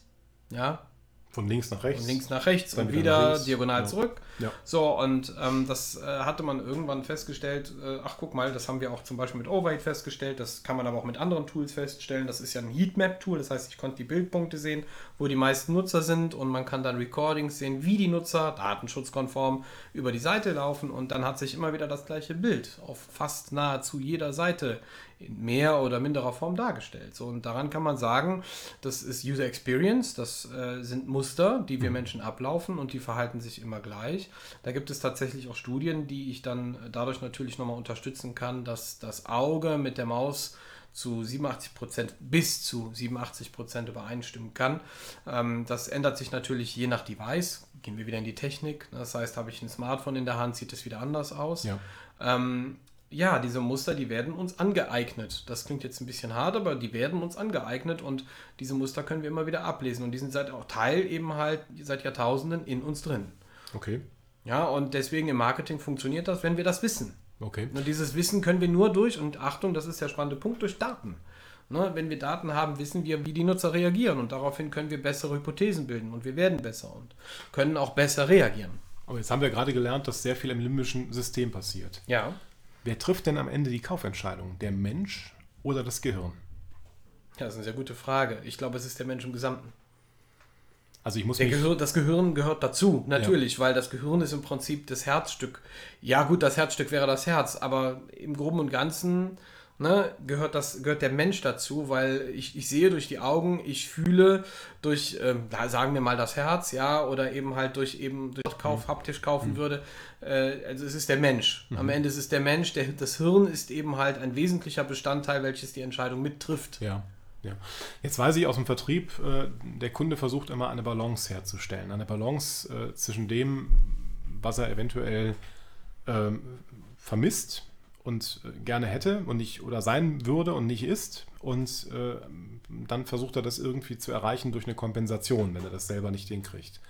ja, von links nach rechts. Von links nach rechts Dann und wieder, wieder diagonal ja. zurück. Ja. So, und ähm, das äh, hatte man irgendwann festgestellt. Äh, ach, guck mal, das haben wir auch zum Beispiel mit Overhead festgestellt. Das kann man aber auch mit anderen Tools feststellen. Das ist ja ein Heatmap-Tool. Das heißt, ich konnte die Bildpunkte sehen, wo die meisten Nutzer sind. Und man kann dann Recordings sehen, wie die Nutzer datenschutzkonform über die Seite laufen. Und dann hat sich immer wieder das gleiche Bild auf fast nahezu jeder Seite in mehr oder minderer Form dargestellt. So, und daran kann man sagen, das ist User Experience, das äh, sind Muster, die wir mhm. Menschen ablaufen und die verhalten sich immer gleich. Da gibt es tatsächlich auch Studien, die ich dann dadurch natürlich nochmal unterstützen kann, dass das Auge mit der Maus zu 87 Prozent bis zu 87 Prozent übereinstimmen kann. Ähm, das ändert sich natürlich je nach Device. Gehen wir wieder in die Technik. Das heißt, habe ich ein Smartphone in der Hand, sieht es wieder anders aus. Ja. Ja, diese Muster, die werden uns angeeignet. Das klingt jetzt ein bisschen hart, aber die werden uns angeeignet und diese Muster können wir immer wieder ablesen und die sind seit auch Teil eben halt seit Jahrtausenden in uns drin. Okay. Ja, und deswegen im Marketing funktioniert das, wenn wir das wissen. Okay. Und dieses Wissen können wir nur durch, und Achtung, das ist der spannende Punkt, durch Daten. Ne, wenn wir Daten haben, wissen wir, wie die Nutzer reagieren und daraufhin können wir bessere Hypothesen bilden und wir werden besser und können auch besser reagieren. Aber jetzt haben wir gerade gelernt, dass sehr viel im limbischen System passiert. Ja. Wer trifft denn am Ende die Kaufentscheidung? Der Mensch oder das Gehirn? Ja, das ist eine sehr gute Frage. Ich glaube, es ist der Mensch im Gesamten. Also ich muss Gehirn, das Gehirn gehört dazu, natürlich, ja. weil das Gehirn ist im Prinzip das Herzstück. Ja gut, das Herzstück wäre das Herz, aber im Groben und Ganzen ne, gehört, das, gehört der Mensch dazu, weil ich, ich sehe durch die Augen, ich fühle durch, ähm, sagen wir mal das Herz, ja, oder eben halt durch eben durch Kauf, mhm. haptisch kaufen mhm. würde. Äh, also es ist der Mensch. Mhm. Am Ende ist es der Mensch, der, das Hirn ist eben halt ein wesentlicher Bestandteil, welches die Entscheidung mittrifft. Ja. Ja. Jetzt weiß ich aus dem Vertrieb, äh, der Kunde versucht immer eine Balance herzustellen. Eine Balance äh, zwischen dem, was er eventuell ähm, vermisst und äh, gerne hätte und nicht oder sein würde und nicht ist. Und äh, dann versucht er das irgendwie zu erreichen durch eine Kompensation, wenn er das selber nicht hinkriegt.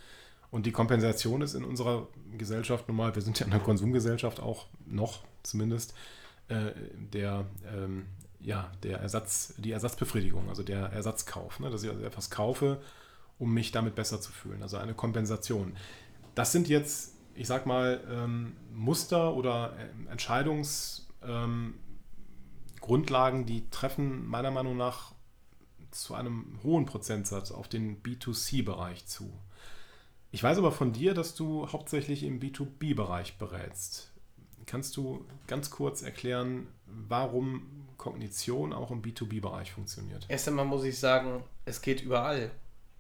Und die Kompensation ist in unserer Gesellschaft normal, wir sind ja in einer Konsumgesellschaft auch noch zumindest, äh, der, ähm, ja, der Ersatz, die Ersatzbefriedigung, also der Ersatzkauf, ne? dass ich also etwas kaufe, um mich damit besser zu fühlen. Also eine Kompensation. Das sind jetzt, ich sag mal, ähm, Muster oder Entscheidungsgrundlagen, ähm, die treffen meiner Meinung nach zu einem hohen Prozentsatz auf den B2C-Bereich zu. Ich weiß aber von dir, dass du hauptsächlich im B2B-Bereich berätst. Kannst du ganz kurz erklären, warum Kognition auch im B2B-Bereich funktioniert? Erst einmal muss ich sagen, es geht überall.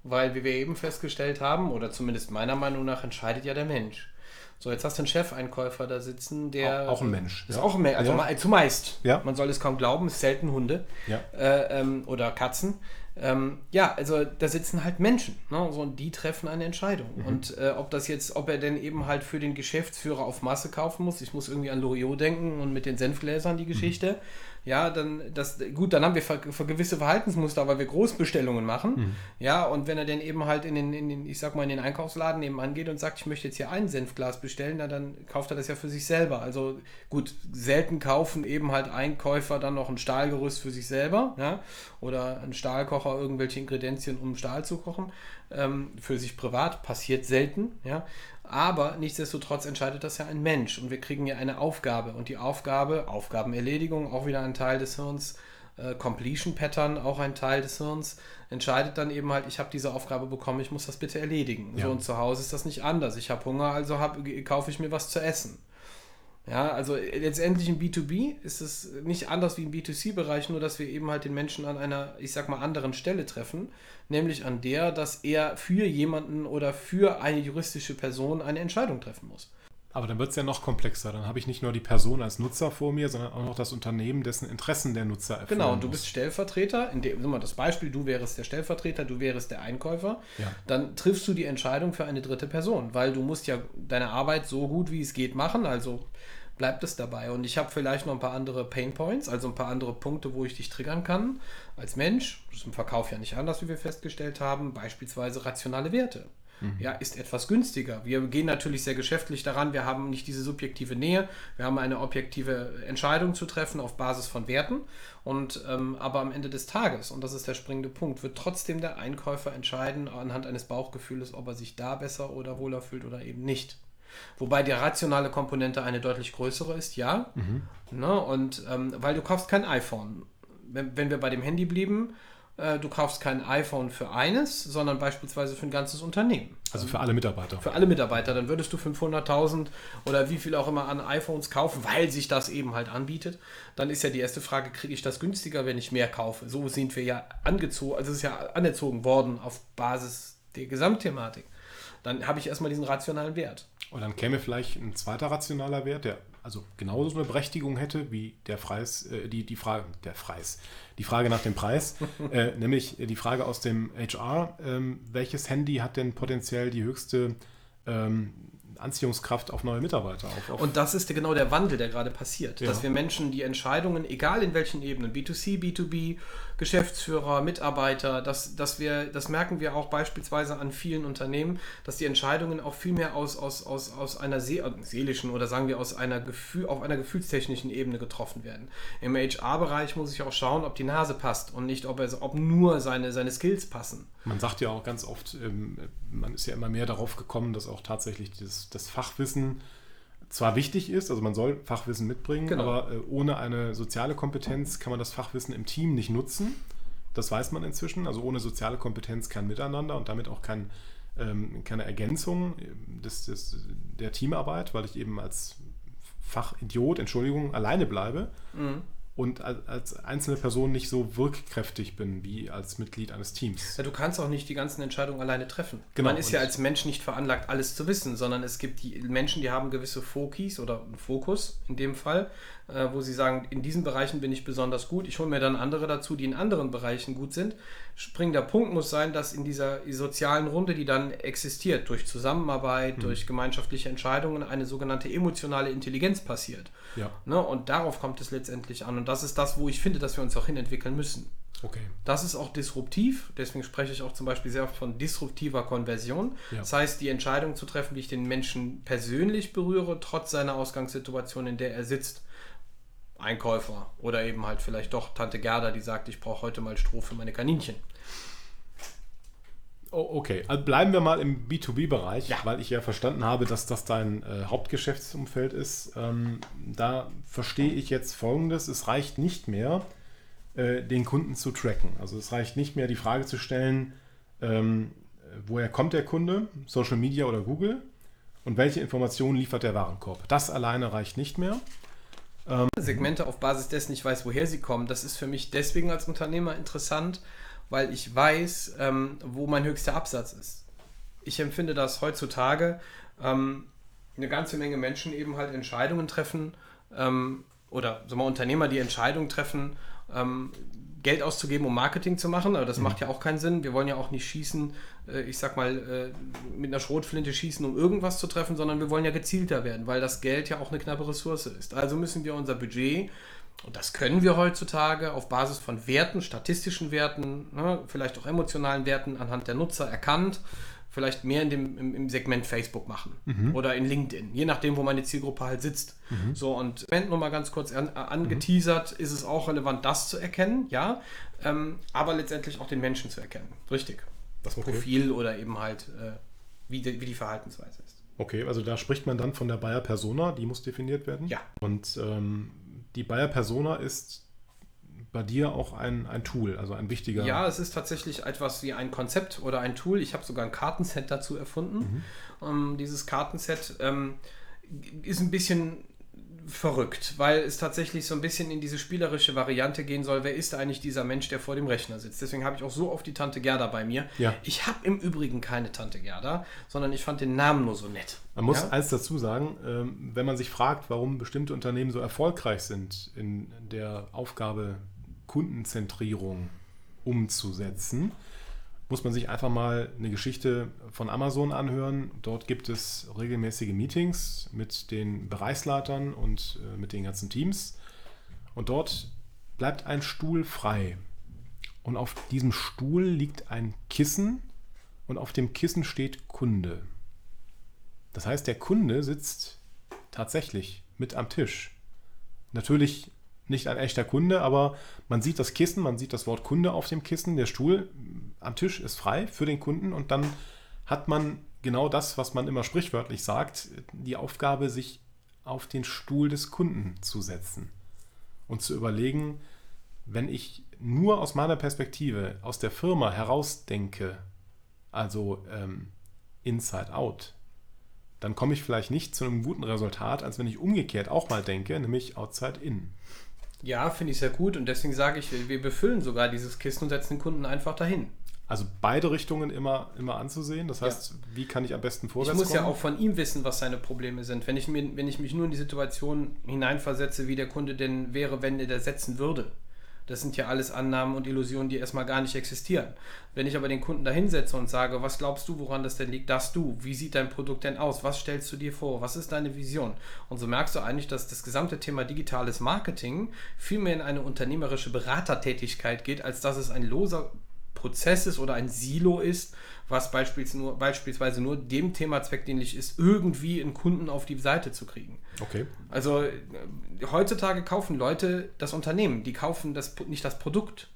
Weil, wie wir eben festgestellt haben, oder zumindest meiner Meinung nach, entscheidet ja der Mensch. So, jetzt hast du einen Chefeinkäufer da sitzen, der. Auch, auch ein Mensch. Ist ja. auch ein Mensch, also ja. zumeist. Ja. Man soll es kaum glauben, es selten Hunde ja. äh, ähm, oder Katzen. Ähm, ja, also da sitzen halt Menschen, ne? so, und die treffen eine Entscheidung. Mhm. Und äh, ob das jetzt, ob er denn eben halt für den Geschäftsführer auf Masse kaufen muss, ich muss irgendwie an Loriot denken und mit den Senfgläsern die mhm. Geschichte. Mhm ja, dann das gut, dann haben wir ver, ver gewisse Verhaltensmuster, weil wir Großbestellungen machen. Mhm. Ja, und wenn er dann eben halt in den, in den, ich sag mal, in den Einkaufsladen nebenan geht und sagt, ich möchte jetzt hier ein Senfglas bestellen, na, dann kauft er das ja für sich selber. Also gut, selten kaufen eben halt Einkäufer dann noch ein Stahlgerüst für sich selber, ja, oder ein Stahlkocher, irgendwelche Ingredienzien, um Stahl zu kochen. Ähm, für sich privat passiert selten, ja. Aber nichtsdestotrotz entscheidet das ja ein Mensch und wir kriegen ja eine Aufgabe und die Aufgabe, Aufgabenerledigung, auch wieder ein Teil des Hirns, äh, Completion Pattern, auch ein Teil des Hirns, entscheidet dann eben halt, ich habe diese Aufgabe bekommen, ich muss das bitte erledigen. Ja. So und zu Hause ist das nicht anders. Ich habe Hunger, also hab, kaufe ich mir was zu essen. Ja, also letztendlich im B2B ist es nicht anders wie im B2C-Bereich, nur dass wir eben halt den Menschen an einer, ich sag mal, anderen Stelle treffen, nämlich an der, dass er für jemanden oder für eine juristische Person eine Entscheidung treffen muss. Aber dann wird es ja noch komplexer. Dann habe ich nicht nur die Person als Nutzer vor mir, sondern auch noch das Unternehmen, dessen Interessen der Nutzer erfüllen Genau, und du bist Stellvertreter. In dem, mal das Beispiel, du wärst der Stellvertreter, du wärst der Einkäufer. Ja. Dann triffst du die Entscheidung für eine dritte Person, weil du musst ja deine Arbeit so gut wie es geht machen. Also bleibt es dabei. Und ich habe vielleicht noch ein paar andere Pain Points, also ein paar andere Punkte, wo ich dich triggern kann als Mensch. Das ist im Verkauf ja nicht anders, wie wir festgestellt haben. Beispielsweise rationale Werte. Mhm. Ja, ist etwas günstiger. Wir gehen natürlich sehr geschäftlich daran. Wir haben nicht diese subjektive Nähe. Wir haben eine objektive Entscheidung zu treffen auf Basis von Werten. Und ähm, aber am Ende des Tages, und das ist der springende Punkt, wird trotzdem der Einkäufer entscheiden anhand eines Bauchgefühls, ob er sich da besser oder wohler fühlt oder eben nicht. Wobei die rationale Komponente eine deutlich größere ist, ja. Mhm. Ne? Und ähm, weil du kaufst kein iPhone. Wenn, wenn wir bei dem Handy blieben, äh, du kaufst kein iPhone für eines, sondern beispielsweise für ein ganzes Unternehmen. Also für alle Mitarbeiter. Für alle Mitarbeiter. Dann würdest du 500.000 oder wie viel auch immer an iPhones kaufen, weil sich das eben halt anbietet. Dann ist ja die erste Frage, kriege ich das günstiger, wenn ich mehr kaufe? So sind wir ja angezogen, also es ist ja anerzogen worden auf Basis der Gesamtthematik. Dann habe ich erstmal diesen rationalen Wert. Und dann käme vielleicht ein zweiter rationaler Wert, der also genauso eine Berechtigung hätte wie der Preis, äh, die, die Frage, der Preis, die Frage nach dem Preis, äh, nämlich die Frage aus dem HR, ähm, welches Handy hat denn potenziell die höchste ähm, Anziehungskraft auf neue Mitarbeiter. Auf, auf und das ist genau der Wandel, der gerade passiert. Ja. Dass wir Menschen die Entscheidungen, egal in welchen Ebenen, B2C, B2B, Geschäftsführer, Mitarbeiter, dass, dass wir, das merken wir auch beispielsweise an vielen Unternehmen, dass die Entscheidungen auch viel mehr aus, aus, aus, aus einer see seelischen oder sagen wir aus einer Gefühl, auf einer gefühlstechnischen Ebene getroffen werden. Im HR-Bereich muss ich auch schauen, ob die Nase passt und nicht, ob, er, ob nur seine, seine Skills passen. Man sagt ja auch ganz oft, ähm, man ist ja immer mehr darauf gekommen, dass auch tatsächlich das, das Fachwissen zwar wichtig ist, also man soll Fachwissen mitbringen, genau. aber äh, ohne eine soziale Kompetenz kann man das Fachwissen im Team nicht nutzen. Das weiß man inzwischen. Also ohne soziale Kompetenz kein Miteinander und damit auch kein, ähm, keine Ergänzung des, des, der Teamarbeit, weil ich eben als Fachidiot, Entschuldigung, alleine bleibe. Mhm. Und als einzelne Person nicht so wirkkräftig bin wie als Mitglied eines Teams. Ja, du kannst auch nicht die ganzen Entscheidungen alleine treffen. Genau. Man ist ja als Mensch nicht veranlagt, alles zu wissen, sondern es gibt die Menschen, die haben gewisse Fokis oder einen Fokus in dem Fall, äh, wo sie sagen, in diesen Bereichen bin ich besonders gut. Ich hole mir dann andere dazu, die in anderen Bereichen gut sind. Springender Punkt muss sein, dass in dieser sozialen Runde, die dann existiert, durch Zusammenarbeit, mhm. durch gemeinschaftliche Entscheidungen, eine sogenannte emotionale Intelligenz passiert. Ja. Ne? Und darauf kommt es letztendlich an. Und das ist das, wo ich finde, dass wir uns auch hinentwickeln müssen. Okay. Das ist auch disruptiv, deswegen spreche ich auch zum Beispiel sehr oft von disruptiver Konversion. Ja. Das heißt, die Entscheidung zu treffen, wie ich den Menschen persönlich berühre, trotz seiner Ausgangssituation, in der er sitzt. Einkäufer oder eben halt vielleicht doch Tante Gerda, die sagt, ich brauche heute mal Stroh für meine Kaninchen. Oh, okay, also bleiben wir mal im B2B-Bereich, ja. weil ich ja verstanden habe, dass das dein äh, Hauptgeschäftsumfeld ist. Ähm, da verstehe ich jetzt Folgendes. Es reicht nicht mehr, äh, den Kunden zu tracken. Also es reicht nicht mehr, die Frage zu stellen, ähm, woher kommt der Kunde, Social Media oder Google, und welche Informationen liefert der Warenkorb. Das alleine reicht nicht mehr. Ähm, Segmente auf Basis dessen ich weiß, woher sie kommen, das ist für mich deswegen als Unternehmer interessant, weil ich weiß, ähm, wo mein höchster Absatz ist. Ich empfinde das heutzutage ähm, eine ganze Menge Menschen eben halt Entscheidungen treffen ähm, oder sagen wir, Unternehmer, die Entscheidungen treffen, ähm, Geld auszugeben, um Marketing zu machen, aber das mhm. macht ja auch keinen Sinn. Wir wollen ja auch nicht schießen, ich sag mal, äh, mit einer Schrotflinte schießen, um irgendwas zu treffen, sondern wir wollen ja gezielter werden, weil das Geld ja auch eine knappe Ressource ist. Also müssen wir unser Budget und das können wir heutzutage auf Basis von Werten, statistischen Werten, ne, vielleicht auch emotionalen Werten anhand der Nutzer erkannt, vielleicht mehr in dem, im, im Segment Facebook machen mhm. oder in LinkedIn, je nachdem, wo meine Zielgruppe halt sitzt. Mhm. So, und wenn nur mal ganz kurz an, äh, angeteasert, mhm. ist es auch relevant, das zu erkennen, ja, ähm, aber letztendlich auch den Menschen zu erkennen. Richtig. Das okay. Profil oder eben halt, äh, wie, die, wie die Verhaltensweise ist. Okay, also da spricht man dann von der Bayer Persona, die muss definiert werden. Ja. Und ähm, die Bayer Persona ist bei dir auch ein, ein Tool, also ein wichtiger. Ja, es ist tatsächlich etwas wie ein Konzept oder ein Tool. Ich habe sogar ein Kartenset dazu erfunden. Mhm. Ähm, dieses Kartenset ähm, ist ein bisschen verrückt, weil es tatsächlich so ein bisschen in diese spielerische Variante gehen soll. Wer ist eigentlich dieser Mensch, der vor dem Rechner sitzt? Deswegen habe ich auch so oft die Tante Gerda bei mir. Ja. Ich habe im Übrigen keine Tante Gerda, sondern ich fand den Namen nur so nett. Man muss ja? eins dazu sagen, ähm, wenn man sich fragt, warum bestimmte Unternehmen so erfolgreich sind in der Aufgabe Kundenzentrierung umzusetzen, muss man sich einfach mal eine Geschichte von Amazon anhören. Dort gibt es regelmäßige Meetings mit den Bereichsleitern und äh, mit den ganzen Teams. Und dort bleibt ein Stuhl frei. Und auf diesem Stuhl liegt ein Kissen und auf dem Kissen steht Kunde. Das heißt, der Kunde sitzt tatsächlich mit am Tisch. Natürlich nicht ein echter Kunde, aber man sieht das Kissen, man sieht das Wort Kunde auf dem Kissen, der Stuhl am Tisch ist frei für den Kunden und dann hat man genau das, was man immer sprichwörtlich sagt, die Aufgabe, sich auf den Stuhl des Kunden zu setzen und zu überlegen, wenn ich nur aus meiner Perspektive, aus der Firma herausdenke, also ähm, inside out, dann komme ich vielleicht nicht zu einem guten Resultat, als wenn ich umgekehrt auch mal denke, nämlich outside in. Ja, finde ich sehr gut und deswegen sage ich, wir befüllen sogar dieses Kissen und setzen den Kunden einfach dahin. Also beide Richtungen immer, immer anzusehen. Das heißt, ja. wie kann ich am besten vorwärts Ich muss kommen? ja auch von ihm wissen, was seine Probleme sind. Wenn ich, mir, wenn ich mich nur in die Situation hineinversetze, wie der Kunde denn wäre, wenn er das setzen würde. Das sind ja alles Annahmen und Illusionen, die erstmal gar nicht existieren. Wenn ich aber den Kunden da hinsetze und sage, was glaubst du, woran das denn liegt, dass du, wie sieht dein Produkt denn aus, was stellst du dir vor, was ist deine Vision? Und so merkst du eigentlich, dass das gesamte Thema digitales Marketing viel mehr in eine unternehmerische Beratertätigkeit geht, als dass es ein loser Prozess ist oder ein Silo ist, was beispielsweise nur dem Thema zweckdienlich ist, irgendwie einen Kunden auf die Seite zu kriegen. Okay. Also äh, heutzutage kaufen Leute das Unternehmen, die kaufen das, nicht das Produkt.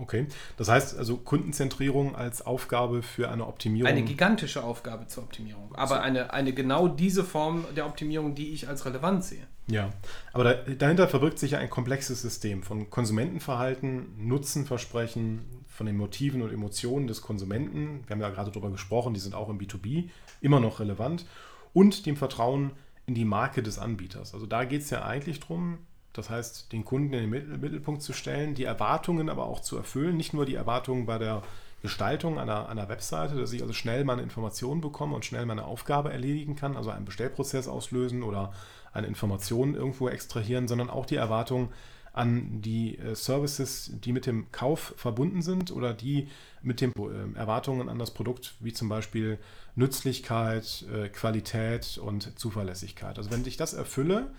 Okay, das heißt also Kundenzentrierung als Aufgabe für eine Optimierung. Eine gigantische Aufgabe zur Optimierung, aber so. eine, eine genau diese Form der Optimierung, die ich als relevant sehe. Ja, aber da, dahinter verbirgt sich ja ein komplexes System von Konsumentenverhalten, Nutzenversprechen, von den Motiven und Emotionen des Konsumenten. Wir haben ja gerade darüber gesprochen, die sind auch im B2B immer noch relevant und dem Vertrauen in die Marke des Anbieters. Also da geht es ja eigentlich darum, Das heißt, den Kunden in den Mittelpunkt zu stellen, die Erwartungen aber auch zu erfüllen. Nicht nur die Erwartungen bei der Gestaltung einer, einer Webseite, dass ich also schnell meine Informationen bekomme und schnell meine Aufgabe erledigen kann, also einen Bestellprozess auslösen oder eine Information irgendwo extrahieren, sondern auch die Erwartung an die äh, Services, die mit dem Kauf verbunden sind oder die mit den äh, Erwartungen an das Produkt, wie zum Beispiel Nützlichkeit, äh, Qualität und Zuverlässigkeit. Also wenn ich das erfülle,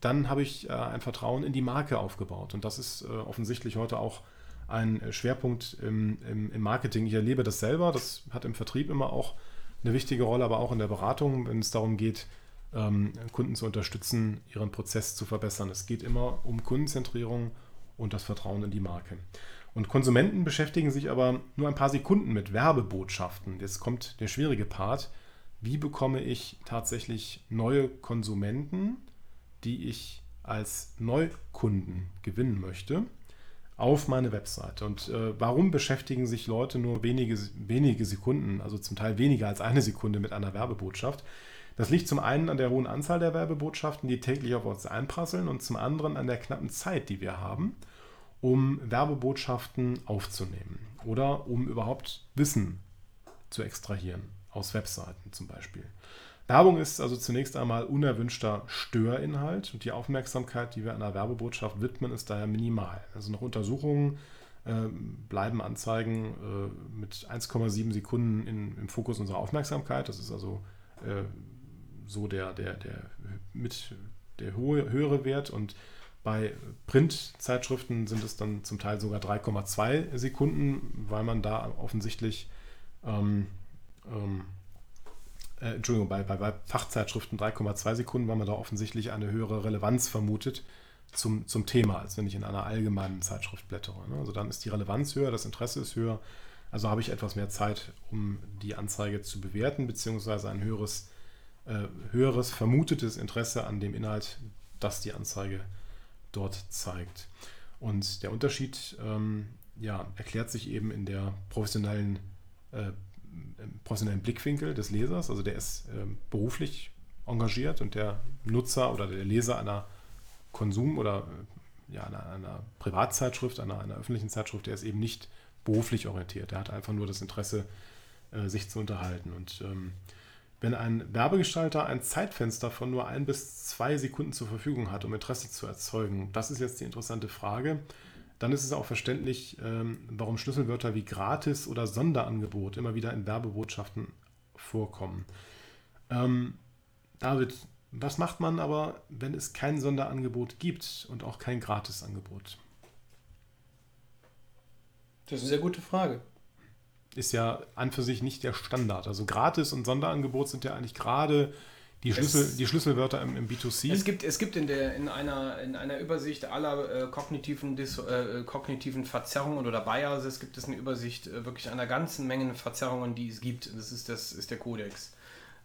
dann habe ich ein Vertrauen in die Marke aufgebaut. Und das ist offensichtlich heute auch ein Schwerpunkt im, im, im, Marketing. Ich erlebe das selber, das hat im Vertrieb immer auch eine wichtige Rolle, aber auch in der Beratung, wenn es darum geht, ähm, Kunden zu unterstützen, ihren Prozess zu verbessern. Es geht immer um Kundenzentrierung und das Vertrauen in die Marke. Und Konsumenten beschäftigen sich aber nur ein paar Sekunden mit Werbebotschaften. Jetzt kommt der schwierige Part. Wie bekomme ich tatsächlich neue Konsumenten, die ich als Neukunden gewinnen möchte? auf meine Webseite. Und äh, warum beschäftigen sich Leute nur wenige, wenige Sekunden, also zum Teil weniger als eine Sekunde mit einer Werbebotschaft? Das liegt zum einen an der hohen Anzahl der Werbebotschaften, die täglich auf uns einprasseln, und zum anderen an der knappen Zeit, die wir haben, um Werbebotschaften aufzunehmen oder um überhaupt Wissen zu extrahieren aus Webseiten zum Beispiel. Werbung ist also zunächst einmal unerwünschter Störinhalt und die Aufmerksamkeit, die wir einer Werbebotschaft widmen, ist daher minimal. Also nach Untersuchungen äh, bleiben Anzeigen äh, mit 1,7 Sekunden in, im Fokus unserer Aufmerksamkeit. Das ist also äh, so der, der, der mit der hohe, höhere Wert und bei Printzeitschriften sind es dann zum Teil sogar 3,2 Sekunden, weil man da offensichtlich ähm, ähm, äh, Entschuldigung, bei, bei, bei Fachzeitschriften 3,2 Sekunden, weil man da offensichtlich eine höhere Relevanz vermutet zum, zum Thema, als wenn ich in einer allgemeinen Zeitschrift blättere. Ne? Also dann ist die Relevanz höher, das Interesse ist höher. Also habe ich etwas mehr Zeit, um die Anzeige zu bewerten, beziehungsweise ein höheres, äh, höheres vermutetes Interesse an dem Inhalt, das die Anzeige dort zeigt. Und der Unterschied ähm, ja, erklärt sich eben in der professionellen äh, professionellen Blickwinkel des Lesers. Also der ist ähm, beruflich engagiert und der Nutzer oder der Leser einer Konsum- oder äh, ja, einer, einer Privatzeitschrift, einer, einer öffentlichen Zeitschrift, der ist eben nicht beruflich orientiert. Der hat einfach nur das Interesse, äh, sich zu unterhalten. Und ähm, wenn ein Werbegestalter ein Zeitfenster von nur ein bis zwei Sekunden zur Verfügung hat, um Interesse zu erzeugen, das ist jetzt die interessante Frage dann ist es auch verständlich, ähm, warum Schlüsselwörter wie gratis oder Sonderangebot immer wieder in Werbebotschaften vorkommen. Ähm, David, was macht man aber, wenn es kein Sonderangebot gibt und auch kein Gratisangebot? Das ist eine sehr gute Frage. Ist ja an für sich nicht der Standard. Also Gratis und Sonderangebot sind ja eigentlich gerade die, Schlüssel, die Schlüsselwörter im, im, B2C? Es gibt, es gibt in, der, in, einer, in einer Übersicht aller äh, kognitiven, Dis, äh, kognitiven Verzerrungen oder Biases gibt es eine Übersicht äh, wirklich einer ganzen Menge Verzerrungen, die es gibt. Das ist, das ist der Kodex.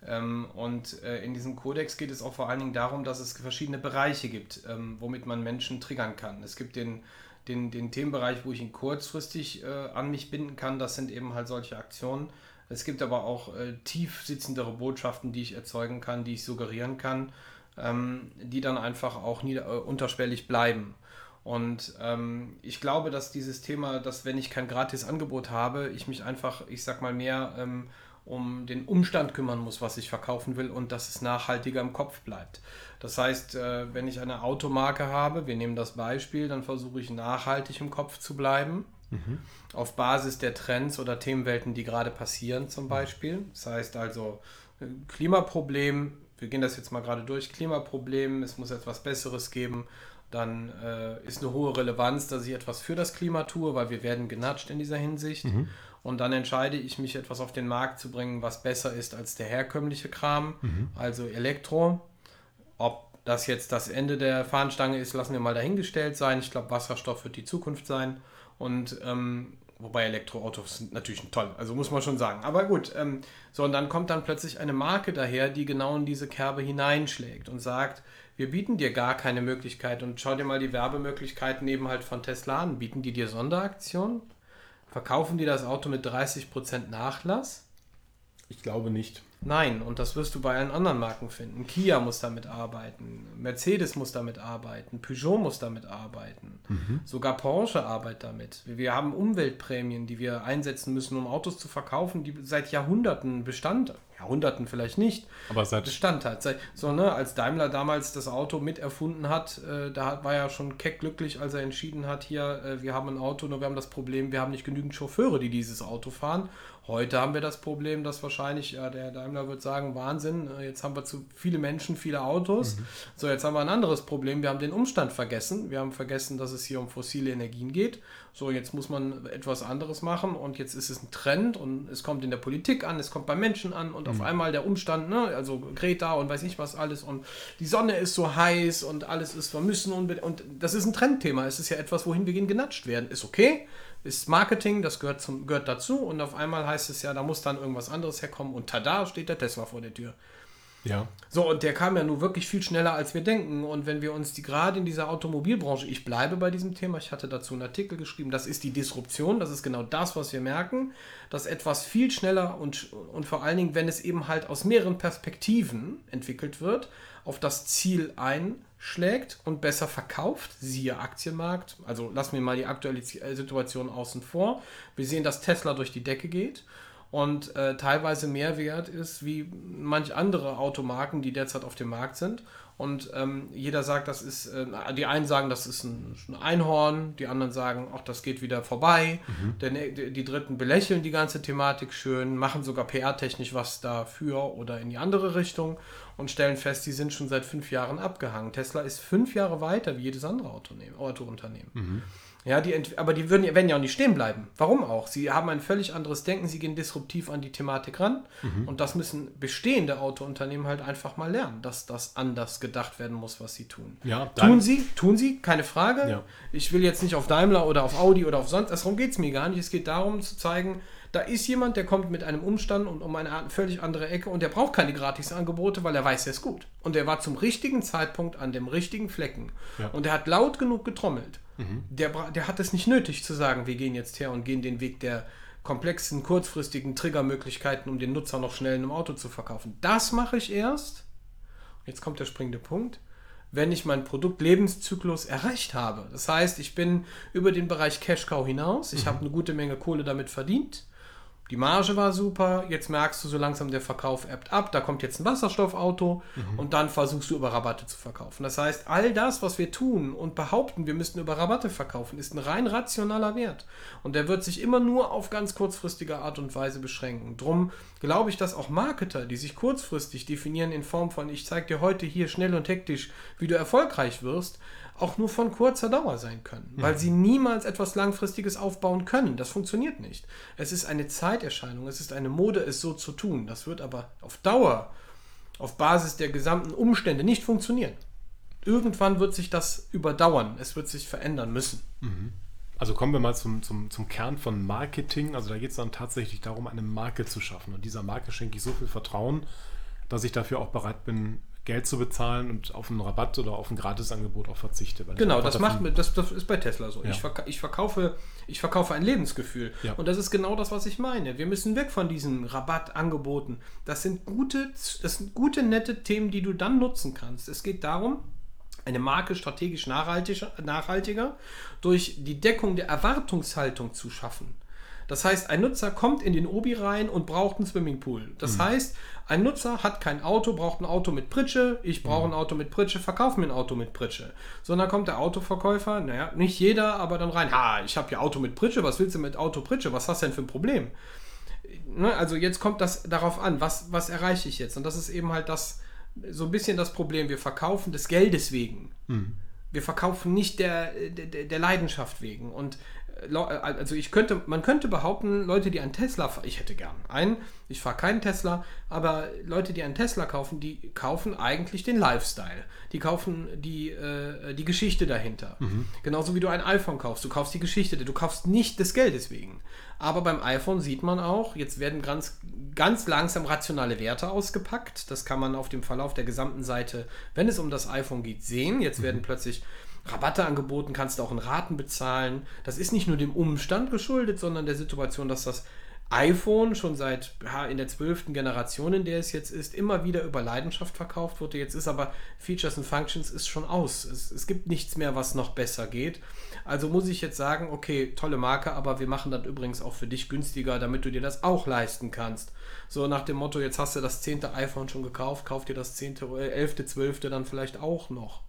Ähm, und äh, in diesem Kodex geht es auch vor allen Dingen darum, dass es verschiedene Bereiche gibt, ähm, womit man Menschen triggern kann. Es gibt den, den, den Themenbereich, wo ich ihn kurzfristig äh, an mich binden kann. Das sind eben halt solche Aktionen es gibt aber auch äh, tief sitzendere Botschaften, die ich erzeugen kann, die ich suggerieren kann, ähm, die dann einfach auch nieder, äh, unterschwellig bleiben. Und ähm, ich glaube, dass dieses Thema, dass wenn ich kein gratis Angebot habe, ich mich einfach, ich sag mal, mehr ähm, um den Umstand kümmern muss, was ich verkaufen will und dass es nachhaltiger im Kopf bleibt. Das heißt, äh, wenn ich eine Automarke habe, wir nehmen das Beispiel, dann versuche ich nachhaltig im Kopf zu bleiben Mhm. Auf Basis der Trends oder Themenwelten, die gerade passieren, zum Beispiel. Das heißt also, äh, Klimaproblem, wir gehen das jetzt mal gerade durch, Klimaproblem, es muss etwas Besseres geben, dann äh, ist eine hohe Relevanz, dass ich etwas für das Klima tue, weil wir werden genatscht in dieser Hinsicht. Mhm. Und dann entscheide ich mich, etwas auf den Markt zu bringen, was besser ist als der herkömmliche Kram, mhm. also Elektro. Ob das jetzt das Ende der Fahnenstange ist, lassen wir mal dahingestellt sein. Ich glaube, Wasserstoff wird die Zukunft sein. Und ähm, wobei Elektroautos sind natürlich toll, also muss man schon sagen. Aber gut, ähm, so und dann kommt dann plötzlich eine Marke daher, die genau in diese Kerbe hineinschlägt und sagt, wir bieten dir gar keine Möglichkeit und schau dir mal die Werbemöglichkeiten eben halt von Tesla an. Bieten die dir Sonderaktionen? Verkaufen die das Auto mit 30% Nachlass? Ich glaube nicht. Nein, und das wirst du bei allen anderen Marken finden. Kia muss damit arbeiten, Mercedes muss damit arbeiten, Peugeot muss damit arbeiten, mhm. sogar Porsche arbeitet damit. Wir haben Umweltprämien, die wir einsetzen müssen, um Autos zu verkaufen, die seit Jahrhunderten Bestand Jahrhunderten vielleicht nicht, aber seit Bestand hat. So, ne, als Daimler damals das Auto mit erfunden hat, äh, da war er schon keck glücklich, als er entschieden hat, hier, äh, wir haben ein Auto, nur wir haben das Problem, wir haben nicht genügend Chauffeure, die dieses Auto fahren. Heute haben wir das Problem, dass wahrscheinlich, ja, der Daimler wird sagen, Wahnsinn, äh, jetzt haben wir zu viele Menschen, viele Autos. Mhm. So, jetzt haben wir ein anderes Problem, wir haben den Umstand vergessen. Wir haben vergessen, dass es hier um fossile Energien geht. So, jetzt muss man etwas anderes machen und jetzt ist es ein Trend und es kommt in der Politik an, es kommt bei Menschen an und mhm. auf einmal der Umstand, ne, also Greta und weiß nicht was alles und die Sonne ist so heiß und alles ist, wir müssen unbedingt, und das ist ein Trendthema, es ist ja etwas, wohin wir gehen genatscht werden, ist okay, ist Marketing, das gehört, zum, gehört dazu und auf einmal heißt es ja, da muss dann irgendwas anderes herkommen und tada, steht der Tesla vor der Tür. Ja. So, und der kam ja nur wirklich viel schneller, als wir denken. Und wenn wir uns die gerade in dieser Automobilbranche, ich bleibe bei diesem Thema, ich hatte dazu einen Artikel geschrieben, das ist die Disruption, das ist genau das, was wir merken, dass etwas viel schneller und, und vor allen Dingen, wenn es eben halt aus mehreren Perspektiven entwickelt wird, auf das Ziel einschlägt und besser verkauft, siehe Aktienmarkt. Also lassen wir mal die aktuelle Situation außen vor. Wir sehen, dass Tesla durch die Decke geht und äh, teilweise mehr wert ist wie manch andere Automarken, die derzeit auf dem Markt sind. Und ähm, jeder sagt, das ist, äh, die einen sagen, das ist ein, ein, Einhorn, die anderen sagen, ach, das geht wieder vorbei. Mhm. Denn äh, die, die, Dritten belächeln die ganze Thematik schön, machen sogar PR-technisch was dafür oder in die andere Richtung und stellen fest, die sind schon seit fünf Jahren abgehangen. Tesla ist fünf Jahre weiter wie jedes andere Autounternehmen. Mhm. Ja, die aber die würden, werden ja auch nicht stehen bleiben. Warum auch? Sie haben ein völlig anderes Denken, sie gehen disruptiv an die Thematik ran. Mhm. Und das müssen bestehende Autounternehmen halt einfach mal lernen, dass das anders gedacht werden muss, was sie tun. Ja, tun sie, tun sie, keine Frage. Ja. Ich will jetzt nicht auf Daimler oder auf Audi oder auf sonst, darum geht es mir gar nicht. Es geht darum zu zeigen, da ist jemand, der kommt mit einem Umstand und um eine völlig andere Ecke und der braucht keine Gratisangebote, weil er weiß, er ist gut. Und er war zum richtigen Zeitpunkt an dem richtigen Flecken. Ja. Und er hat laut genug getrommelt. Mhm. Der, der hat es nicht nötig zu sagen, wir gehen jetzt her und gehen den Weg der komplexen, kurzfristigen Triggermöglichkeiten, um den Nutzer noch schnell in einem Auto zu verkaufen. Das mache ich erst. Jetzt kommt der springende Punkt wenn ich meinen Produktlebenszyklus erreicht habe. Das heißt, ich bin über den Bereich Cash Cow hinaus, ich mhm. habe eine gute Menge Kohle damit verdient die Marge war super, jetzt merkst du so langsam, der Verkauf ebbt ab, da kommt jetzt ein Wasserstoffauto mhm. und dann versuchst du über Rabatte zu verkaufen. Das heißt, all das, was wir tun und behaupten, wir müssten über Rabatte verkaufen, ist ein rein rationaler Wert. Und der wird sich immer nur auf ganz kurzfristige Art und Weise beschränken. Drum glaube ich, dass auch Marketer, die sich kurzfristig definieren in Form von, ich zeige dir heute hier schnell und hektisch, wie du erfolgreich wirst, auch nur von kurzer Dauer sein können, weil sie niemals etwas Langfristiges aufbauen können. Das funktioniert nicht. Es ist eine Zeiterscheinung, es ist eine Mode, es so zu tun. Das wird aber auf Dauer, auf Basis der gesamten Umstände nicht funktionieren. Irgendwann wird sich das überdauern, es wird sich verändern müssen. Mhm. Also kommen wir mal zum, zum, zum Kern von Marketing. Also da geht es dann tatsächlich darum, eine Marke zu schaffen. Und dieser Marke schenke ich so viel Vertrauen, dass ich dafür auch bereit bin, Geld zu bezahlen und auf einen Rabatt oder auf ein Gratisangebot auch verzichte. genau, das macht das, das ist bei Tesla so. Ja. Ich, verka ich, verkaufe, ich verkaufe ein Lebensgefühl. Ja. Und das ist genau das, was ich meine. Wir müssen weg von diesen Rabattangeboten. Das sind gute, das sind gute, nette Themen, die du dann nutzen kannst. Es geht darum, eine Marke strategisch nachhaltiger, nachhaltiger durch die Deckung der Erwartungshaltung zu schaffen. Das heißt, ein Nutzer kommt in den Obi rein und braucht einen Swimmingpool. Das mhm. heißt, ein Nutzer hat kein Auto, braucht ein Auto mit Pritsche. Ich brauche mhm. ein Auto mit Pritsche, verkauf mir ein Auto mit Pritsche. So, dann kommt der Autoverkäufer, naja, nicht jeder, aber dann rein, ha, ich habe ja Auto mit Pritsche, was willst du mit Auto Pritsche? Was hast du denn für ein Problem? Ne, also jetzt kommt das darauf an, was, was erreiche ich jetzt? Und das ist eben halt das, so ein bisschen das Problem. Wir verkaufen des Geldes wegen. Mhm. Wir verkaufen nicht der, der, der Leidenschaft wegen. Und also ich könnte, man könnte behaupten, Leute, die einen Tesla, ich hätte gern einen, ich fahre keinen Tesla, aber Leute, die einen Tesla kaufen, die kaufen eigentlich den Lifestyle. Die kaufen die, äh, die Geschichte dahinter. Mhm. Genauso wie du ein iPhone kaufst. Du kaufst die Geschichte, du kaufst nicht des Geldes wegen. Aber beim iPhone sieht man auch, jetzt werden ganz, ganz langsam rationale Werte ausgepackt. Das kann man auf dem Verlauf der gesamten Seite, wenn es um das iPhone geht, sehen. Jetzt mhm. werden plötzlich Rabatte angeboten, kannst du auch in Raten bezahlen. Das ist nicht nur dem Umstand geschuldet, sondern der Situation, dass das iPhone schon seit ja, in der zwölften Generation, in der es jetzt ist, immer wieder über Leidenschaft verkauft wurde. Jetzt ist aber Features and Functions ist schon aus. Es, es gibt nichts mehr, was noch besser geht. Also muss ich jetzt sagen, okay, tolle Marke, aber wir machen das übrigens auch für dich günstiger, damit du dir das auch leisten kannst. So nach dem Motto, jetzt hast du das zehnte iPhone schon gekauft, kauf dir das zehnte, äh, elfte, zwölfte dann vielleicht auch noch.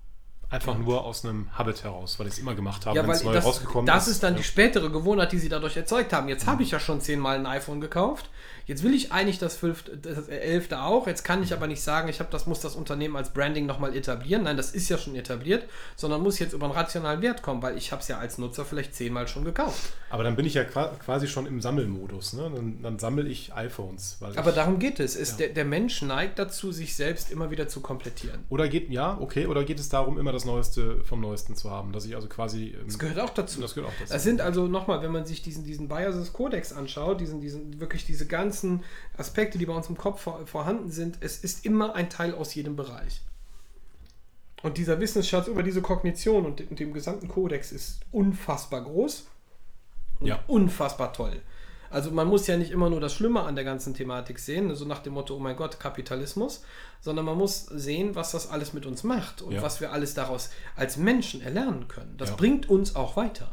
Einfach nur aus einem Habit heraus, weil ich es immer gemacht habe, Ja, wenn es neu das, rausgekommen das ist. ist dann ja. die spätere Gewohnheit, die sie dadurch erzeugt haben. Jetzt habe ich ja schon zehnmal ein iPhone gekauft. Jetzt will ich eigentlich das, fünfte, das elfte auch. Jetzt kann ich aber nicht sagen, ich habe das muss das Unternehmen als Branding nochmal etablieren. Nein, das ist ja schon etabliert, sondern muss jetzt über einen rationalen Wert kommen, weil ich habe es ja als Nutzer vielleicht zehnmal schon gekauft. Aber dann bin ich ja qua- quasi schon im Sammelmodus. Ne? Dann, dann sammle ich iPhones. Aber ich, darum geht es. es Ja. der, der Mensch neigt dazu, sich selbst immer wieder zu komplettieren. oder geht, ja, okay, oder geht es darum, immer das Neueste vom Neuesten zu haben? Dass ich also quasi. ähm, Das gehört auch dazu. das gehört auch dazu. Das sind also nochmal, wenn man sich diesen, diesen Biases Codex anschaut, diesen, diesen, wirklich diese ganzen Aspekte, die bei uns im Kopf vor, vorhanden sind, es ist immer ein Teil aus jedem Bereich. Und dieser Wissensschatz über diese Kognition und, dem- dem gesamten Kodex ist unfassbar groß und Ja. unfassbar toll. Also man muss ja nicht immer nur das Schlimme an der ganzen Thematik sehen, so nach dem Motto, oh mein Gott, Kapitalismus, sondern man muss sehen, was das alles mit uns macht und Ja. was wir alles daraus als Menschen erlernen können. Das Ja. bringt uns auch weiter.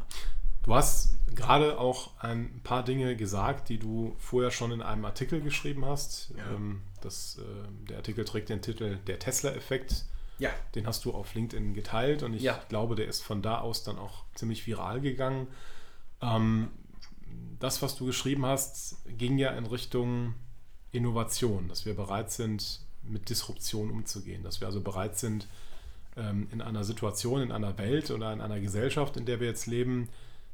Du hast gerade auch ein paar Dinge gesagt, die du vorher schon in einem Artikel geschrieben hast. Ähm, das, äh, der Artikel trägt den Titel Der Tesla-Effekt. Ja. Den hast du auf LinkedIn geteilt und ich Ja. glaube, der ist von da aus dann auch ziemlich viral gegangen. Ähm, das, was du geschrieben hast, ging ja in Richtung Innovation, dass wir bereit sind, mit Disruption umzugehen, dass wir also bereit sind, ähm, in einer Situation, in einer Welt oder in einer Gesellschaft, in der wir jetzt leben,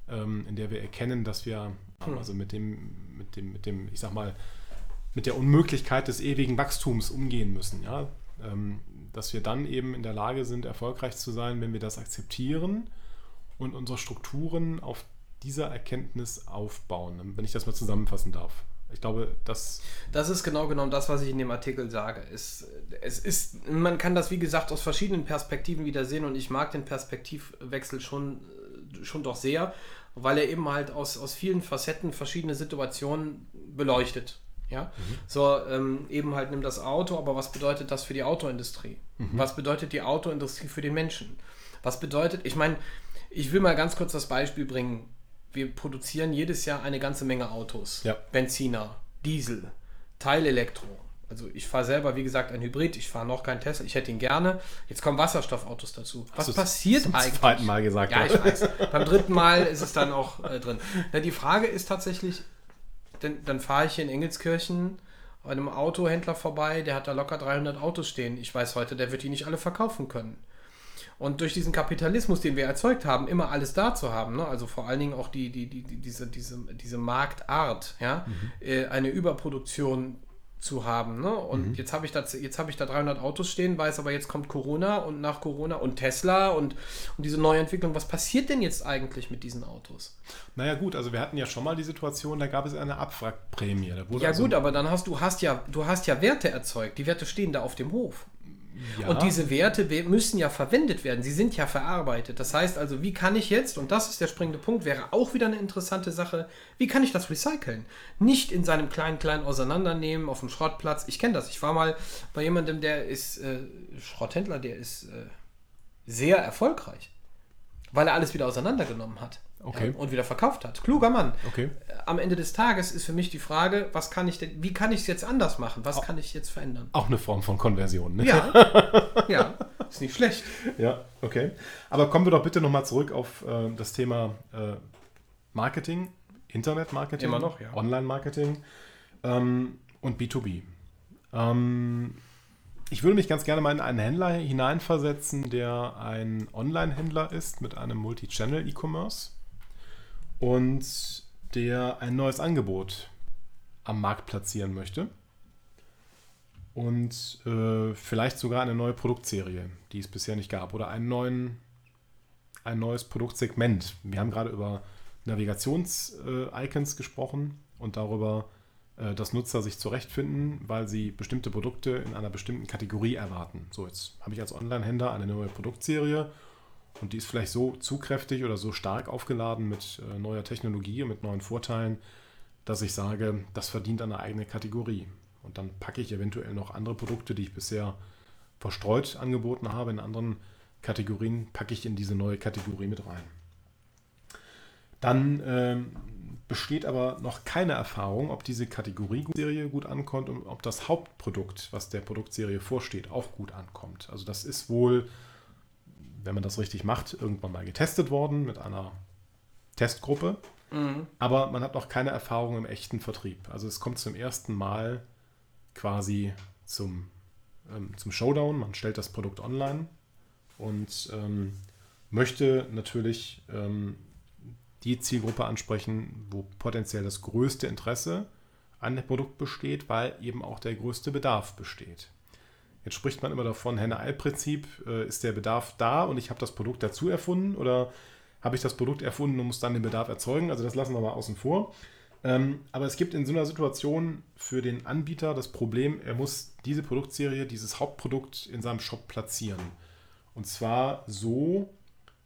ähm, in der wir erkennen, dass wir Hm. also mit dem, mit dem, mit dem, ich sag mal, mit der Unmöglichkeit des ewigen Wachstums umgehen müssen, ja. Ähm, dass wir dann eben in der Lage sind, erfolgreich zu sein, wenn wir das akzeptieren und unsere Strukturen auf dieser Erkenntnis aufbauen, wenn ich das mal zusammenfassen darf. Ich glaube, das Das ist genau genommen das, was ich in dem Artikel sage. Es, es ist, man kann das, wie gesagt, aus verschiedenen Perspektiven wieder sehen und ich mag den Perspektivwechsel schon, schon doch sehr, weil er eben halt aus, aus vielen Facetten verschiedene Situationen beleuchtet. Ja, so ähm, eben halt nimm das Auto, aber was bedeutet das für die Autoindustrie? Was bedeutet die Autoindustrie für den Menschen? Was bedeutet, ich meine, ich will mal ganz kurz das Beispiel bringen. Wir produzieren jedes Jahr eine ganze Menge Autos. Ja. Benziner, Diesel, Teilelektro. Also ich fahre selber, wie gesagt, ein Hybrid. Ich fahre noch kein Tesla. Ich hätte ihn gerne. Jetzt kommen Wasserstoffautos dazu. Was Hast passiert zum eigentlich? zweiten Mal gesagt. Ja, ich weiß. Beim dritten Mal ist es dann auch äh, drin. Na, die Frage ist tatsächlich, denn, dann fahre ich hier in Engelskirchen bei einem Autohändler vorbei, der hat da locker 300 Autos stehen. Ich weiß heute, der wird die nicht alle verkaufen können. Und durch diesen Kapitalismus, den wir erzeugt haben, immer alles da zu haben, ne? also vor allen Dingen auch die, die, die, die, diese, diese, diese Marktart, ja? äh, eine Überproduktion zu haben. Ne? Und jetzt habe ich, da, jetzt hab ich da 300 Autos stehen, weiß aber jetzt kommt Corona und nach Corona und Tesla und, und diese Neuentwicklung. Was passiert denn jetzt eigentlich mit diesen Autos? Naja gut, also wir hatten ja schon mal die Situation, da gab es eine Abwrackprämie. Ja also, gut, aber dann hast du hast ja du hast ja Werte erzeugt. Die Werte stehen da auf dem Hof. Ja, Und diese Werte we- müssen ja verwendet werden. Sie sind ja verarbeitet. Das heißt also, wie kann ich jetzt, und das ist der springende Punkt, wäre auch wieder eine interessante Sache, wie kann ich das recyceln? Nicht in seinem kleinen, kleinen Auseinandernehmen auf dem Schrottplatz. Ich kenne das. Ich war mal bei jemandem, der ist äh, Schrotthändler, der ist äh, sehr erfolgreich, weil er alles wieder auseinandergenommen hat. Okay. Ja, und wieder verkauft hat. Kluger Mann. Okay. Am Ende des Tages ist für mich die Frage, was kann ich denn, wie kann ich es jetzt anders machen? Was kann ich jetzt verändern? Auch eine Form von Konversion. Ne? Ja, ja, ist nicht schlecht. Ja, okay. Aber kommen wir doch bitte nochmal zurück auf äh, das Thema äh, Marketing, Internetmarketing, Immer noch, ja. Online-Marketing ähm, und B2B. Ähm, ich würde mich ganz gerne mal in einen Händler hineinversetzen, der ein Online-Händler ist mit einem Multi-Channel-E-Commerce und der ein neues Angebot am Markt platzieren möchte und äh, vielleicht sogar eine neue Produktserie, die es bisher nicht gab, oder einen neuen, ein neues Produktsegment. Wir haben gerade über Navigations-Icons gesprochen und darüber, äh, dass Nutzer sich zurechtfinden, weil sie bestimmte Produkte in einer bestimmten Kategorie erwarten. So, jetzt habe ich als Online-Händler eine neue Produktserie und die ist vielleicht so zugkräftig oder so stark aufgeladen mit äh, neuer Technologie und mit neuen Vorteilen, dass ich sage, das verdient eine eigene Kategorie. Und dann packe ich eventuell noch andere Produkte, die ich bisher verstreut angeboten habe in anderen Kategorien, packe ich in diese neue Kategorie mit rein. Dann ähm, besteht aber noch keine Erfahrung, ob diese Kategorieserie gut ankommt und ob das Hauptprodukt, was der Produktserie vorsteht, auch gut ankommt. Also das ist wohl, wenn man das richtig macht, irgendwann mal getestet worden mit einer Testgruppe. Mhm. Aber man hat noch keine Erfahrung im echten Vertrieb. Also es kommt zum ersten Mal quasi zum, ähm, zum Showdown. Man stellt das Produkt online und ähm, möchte natürlich ähm, die Zielgruppe ansprechen, wo potenziell das größte Interesse an dem Produkt besteht, weil eben auch der größte Bedarf besteht. Jetzt spricht man immer davon, Henne-Ei-Prinzip, äh, ist der Bedarf da und ich habe das Produkt dazu erfunden oder habe ich das Produkt erfunden und muss dann den Bedarf erzeugen? Also das lassen wir mal außen vor. Ähm, aber es gibt in so einer Situation für den Anbieter das Problem, er muss diese Produktserie, dieses Hauptprodukt in seinem Shop platzieren. Und zwar so,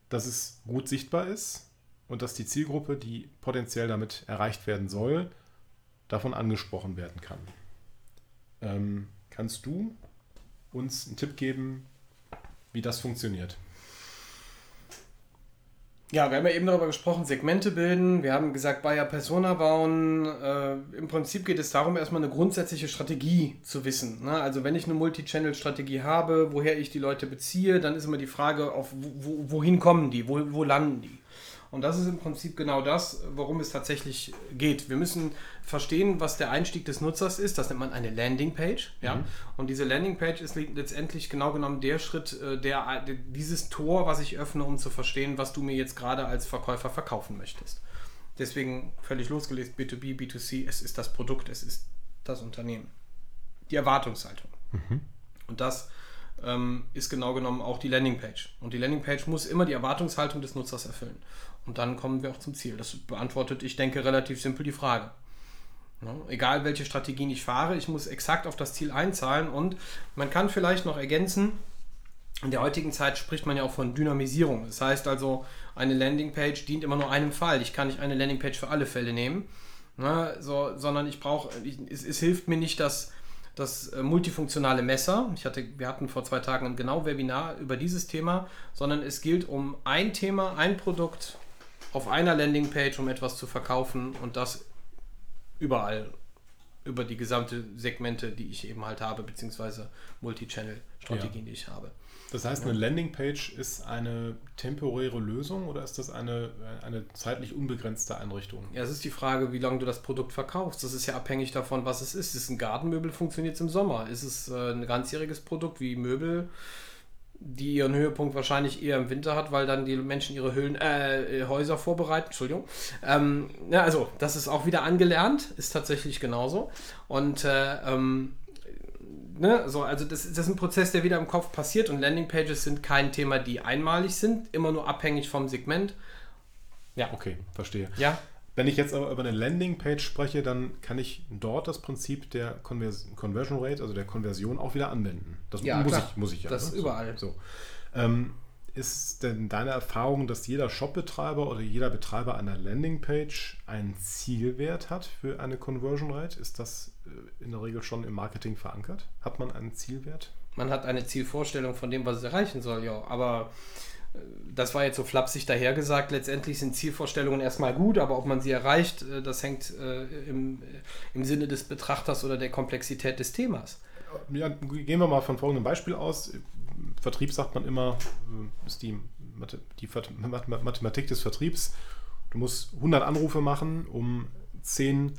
dass es gut sichtbar ist, und dass die Zielgruppe, die potenziell damit erreicht werden soll, davon angesprochen werden kann. Ähm, kannst du uns einen Tipp geben, wie das funktioniert? Ja, wir haben ja eben darüber gesprochen, Segmente bilden. Wir haben gesagt, Buyer Persona bauen. Äh, Im Prinzip geht es darum, erstmal eine grundsätzliche Strategie zu wissen. Ne? Also wenn ich eine Multi-Channel-Strategie habe, woher ich die Leute beziehe, dann ist immer die Frage, auf wo, wohin kommen die, wo, wo landen die. Und das ist im Prinzip genau das, worum es tatsächlich geht. Wir müssen verstehen, was der Einstieg des Nutzers ist. Das nennt man eine Landingpage. Ja? Mhm. Und diese Landingpage ist letztendlich genau genommen der Schritt, äh, der, der, dieses Tor, was ich öffne, um zu verstehen, was du mir jetzt gerade als Verkäufer verkaufen möchtest. Deswegen völlig losgelegt, B2B, B2C, es ist das Produkt, es ist das Unternehmen. Die Erwartungshaltung. Mhm. Und das ähm, ist genau genommen auch die Landingpage. Und die Landingpage muss immer die Erwartungshaltung des Nutzers erfüllen. Und dann kommen wir auch zum Ziel. Das beantwortet, ich denke, relativ simpel die Frage. Ja, egal welche Strategien ich fahre, ich muss exakt auf das Ziel einzahlen und man kann vielleicht noch ergänzen, in der heutigen Zeit spricht man ja auch von Dynamisierung. Das heißt also, eine Landingpage dient immer nur einem Fall. Ich kann nicht eine Landingpage für alle Fälle nehmen, ne, so, sondern ich brauche, es, es, hilft mir nicht, dass das äh, multifunktionale Messer. Ich hatte, wir hatten vor zwei Tagen ein genau Webinar über dieses Thema, sondern es gilt um ein Thema, ein Produkt auf einer Landingpage, um etwas zu verkaufen und das überall über die gesamte Segmente, die ich eben halt habe, beziehungsweise Multi-Channel-Strategien, ja. die ich habe. Das heißt, eine Landingpage ist eine temporäre Lösung oder ist das eine, eine zeitlich unbegrenzte Einrichtung? Ja, es ist die Frage, wie lange du das Produkt verkaufst. Das ist ja abhängig davon, was es ist. Ist es ein Gartenmöbel, funktioniert es im Sommer. Ist es äh, ein ganzjähriges Produkt wie Möbel, die ihren Höhepunkt wahrscheinlich eher im Winter hat, weil dann die Menschen ihre Höhlen, äh, Häuser vorbereiten. Entschuldigung. Ähm, ja, also, das ist auch wieder angelernt, ist tatsächlich genauso. Und äh, ähm, ne, so, also das, das ist ein Prozess, der wieder im Kopf passiert und Landingpages sind kein Thema, die einmalig sind, immer nur abhängig vom Segment. Ja. Okay, verstehe. Ja. Wenn ich jetzt aber über eine Landingpage spreche, dann kann ich dort das Prinzip der Convers Conversion Rate, also der Konversion, auch wieder anwenden. Das ja, muss, ich, muss ich ja. Das ne? ist überall. So. Ähm, ist denn deine Erfahrung, dass jeder Shopbetreiber oder jeder Betreiber einer Landingpage einen Zielwert hat für eine Conversion Rate? Ist das äh, in der Regel schon im Marketing verankert? Hat man einen Zielwert? Man hat eine Zielvorstellung von dem, was es erreichen soll, ja. Aber das war jetzt so flapsig dahergesagt. Letztendlich sind Zielvorstellungen erstmal gut, aber ob man sie erreicht, äh, das hängt äh, im, im Sinne des Betrachters oder der Komplexität des Themas. Ja, gehen wir mal von folgendem Beispiel aus. Vertrieb sagt man immer, äh, ist die, die Mathematik des Vertriebs. Du musst 100 Anrufe machen, um 10 äh,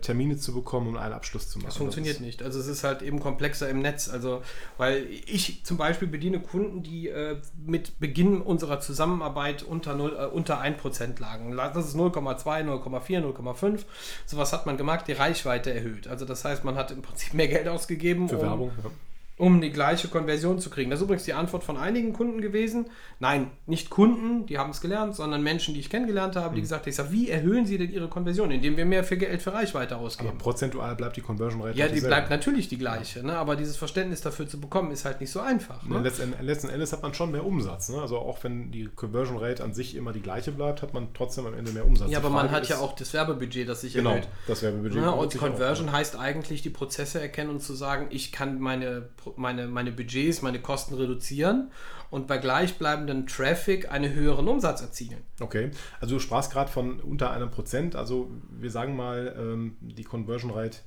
Termine zu bekommen, um einen Abschluss zu machen. Das funktioniert das nicht. Also es ist halt eben komplexer im Netz. Also, weil ich zum Beispiel bediene Kunden, die äh, mit Beginn unserer Zusammenarbeit unter, 0, äh, unter 1% lagen. Das ist 0,2, 0,4, 0,5. Sowas hat man gemacht, die Reichweite erhöht. Also das heißt, man hat im Prinzip mehr Geld ausgegeben. Für um, Werbung, ja um die gleiche Konversion zu kriegen. Das ist übrigens die Antwort von einigen Kunden gewesen. Nein, nicht Kunden, die haben es gelernt, sondern Menschen, die ich kennengelernt habe, die Mhm. gesagt haben, ich sag, wie erhöhen sie denn ihre Konversion, indem wir mehr für Geld für Reichweite Aber ausgeben? prozentual bleibt die Conversion Rate Ja, die dieselbe. bleibt natürlich die gleiche, ne? aber dieses Verständnis dafür zu bekommen, ist halt nicht so einfach. Ne, Ne? letzten, letzten Endes hat man schon mehr Umsatz. Ne? Also auch wenn die Conversion Rate an sich immer die gleiche bleibt, hat man trotzdem am Ende mehr Umsatz. Ja, aber man hat ja auch das Werbebudget, das sich Genau, erhöht. das Werbebudget. Ja, erhöht und Conversion heißt eigentlich die Prozesse erkennen und zu sagen, ich kann meine, meine, meine Budgets, meine Kosten reduzieren und bei gleichbleibendem Traffic einen höheren Umsatz erzielen. Okay, also du sprachst gerade von unter einem Prozent. Also wir sagen mal, ähm, die Conversion Rate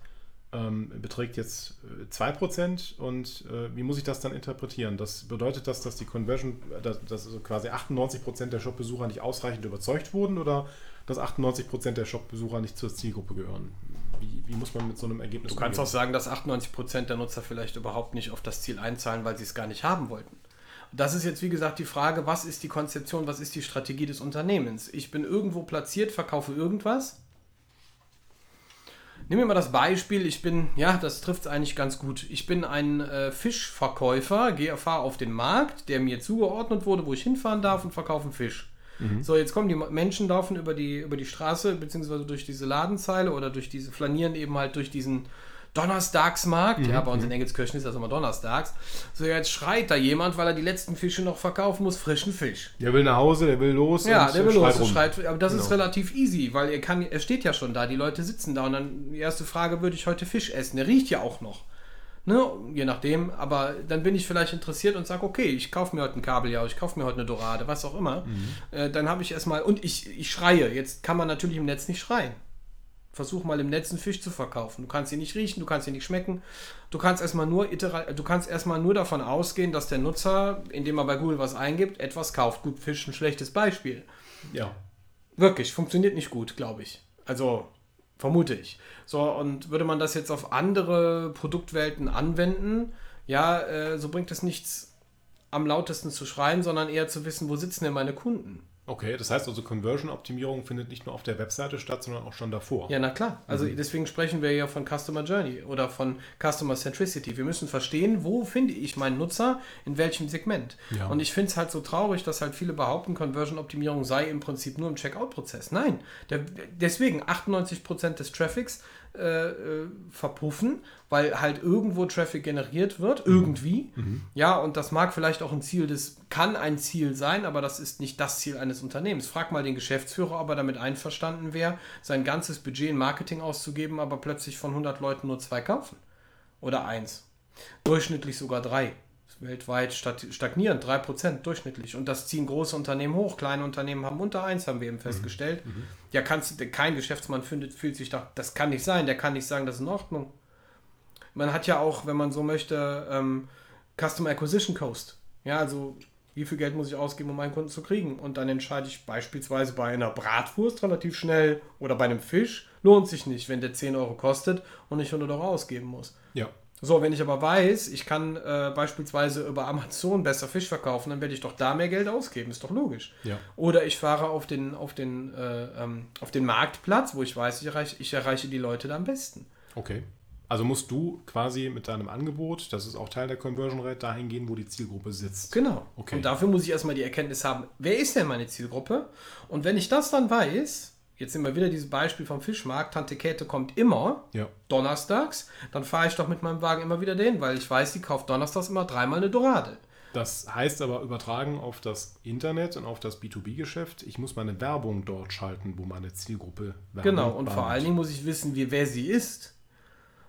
ähm, beträgt jetzt äh, 2% und äh, wie muss ich das dann interpretieren? Das bedeutet das, dass die Conversion, äh, dass, dass also quasi 98% der Shop-Besucher nicht ausreichend überzeugt wurden oder dass 98% der Shop-Besucher nicht zur Zielgruppe gehören? Wie, wie muss man mit so einem Ergebnis Du kannst auch sagen, dass 98% der Nutzer vielleicht überhaupt nicht auf das Ziel einzahlen, weil sie es gar nicht haben wollten. Das ist jetzt, wie gesagt, die Frage, was ist die Konzeption, was ist die Strategie des Unternehmens? Ich bin irgendwo platziert, verkaufe irgendwas. Nehmen wir mal das Beispiel, ich bin, ja, das trifft es eigentlich ganz gut. Ich bin ein äh, Fischverkäufer, gehe, fahre auf den Markt, der mir zugeordnet wurde, wo ich hinfahren darf und verkaufe einen Fisch. So, jetzt kommen die Menschen, laufen über die, über die Straße, beziehungsweise durch diese Ladenzeile oder durch diese, flanieren eben halt durch diesen Donnerstagsmarkt. Ja, bei uns in Engelskirchen ist das immer Donnerstags. So, jetzt schreit da jemand, weil er die letzten Fische noch verkaufen muss, frischen Fisch. Der will nach Hause, der will los Ja, der will schreit los, schreit, aber das ist Genau. relativ easy, weil er kann, er steht ja schon da, die Leute sitzen da und dann die erste Frage, würde ich heute Fisch essen? Der riecht ja auch noch. Ne? Je nachdem, aber dann bin ich vielleicht interessiert und sage, okay, ich kaufe mir heute ein Kabeljau, ich kaufe mir heute eine Dorade, was auch immer. Mhm. Äh, dann habe ich erstmal, und ich, ich schreie, jetzt kann man natürlich im Netz nicht schreien. Versuch mal im Netz einen Fisch zu verkaufen. Du kannst ihn nicht riechen, du kannst ihn nicht schmecken. Du kannst erstmal nur du kannst erstmal nur davon ausgehen, dass der Nutzer, indem er bei Google was eingibt, etwas kauft. Gut, Fisch ein schlechtes Beispiel. Ja. Wirklich, funktioniert nicht gut, glaube ich. Also, vermute ich. So, und würde man das jetzt auf andere Produktwelten anwenden, ja, äh, so bringt es nichts am lautesten zu schreien, sondern eher zu wissen, wo sitzen denn meine Kunden? Okay, das heißt also, Conversion-Optimierung findet nicht nur auf der Webseite statt, sondern auch schon davor. Ja, na klar. Also Mhm. deswegen sprechen wir ja von Customer Journey oder von Customer Centricity. Wir müssen verstehen, wo finde ich meinen Nutzer, in welchem Segment. Ja. Und ich finde es halt so traurig, dass halt viele behaupten, Conversion-Optimierung sei im Prinzip nur im Checkout-Prozess. Nein, der, deswegen 98% des Traffics äh, äh, verpuffen, weil halt irgendwo Traffic generiert wird, irgendwie. Ja, und das mag vielleicht auch ein Ziel des, kann ein Ziel sein, aber das ist nicht das Ziel eines Unternehmens. Frag mal den Geschäftsführer, ob er damit einverstanden wäre, sein ganzes Budget in Marketing auszugeben, aber plötzlich von 100 Leuten nur zwei kaufen. Oder eins. Durchschnittlich sogar drei. Weltweit stagnierend, 3% durchschnittlich. Und das ziehen große Unternehmen hoch. Kleine Unternehmen haben unter 1, haben wir eben festgestellt. Ja, kannst du, kein Geschäftsmann findet, fühlt sich da, das kann nicht sein, der kann nicht sagen, das ist in Ordnung. Man hat ja auch, wenn man so möchte, ähm, Customer Acquisition Cost. Ja, also wie viel Geld muss ich ausgeben, um einen Kunden zu kriegen? Und dann entscheide ich beispielsweise bei einer Bratwurst relativ schnell oder bei einem Fisch, lohnt sich nicht, wenn der 10 Euro kostet und ich 100 Euro ausgeben muss. Ja. So, wenn ich aber weiß, ich kann äh, beispielsweise über Amazon besser Fisch verkaufen, dann werde ich doch da mehr Geld ausgeben, ist doch logisch. Ja. Oder ich fahre auf den, auf den, äh, ähm, auf den Marktplatz, wo ich weiß, ich erreiche, ich erreiche die Leute da am besten. Okay. Also musst du quasi mit deinem Angebot, das ist auch Teil der Conversion Rate, dahin gehen, wo die Zielgruppe sitzt. Genau. Okay. Und dafür muss ich erstmal die Erkenntnis haben, wer ist denn meine Zielgruppe? Und wenn ich das dann weiß, jetzt nehmen wir wieder dieses Beispiel vom Fischmarkt, Tante Käthe kommt immer Ja. donnerstags, dann fahre ich doch mit meinem Wagen immer wieder dahin, weil ich weiß, sie kauft donnerstags immer dreimal eine Dorade. Das heißt aber übertragen auf das Internet und auf das B2B-Geschäft, ich muss meine Werbung dort schalten, wo meine Zielgruppe Werbung Genau, und vor wahrnimmt. allen Dingen muss ich wissen, wie, wer sie ist.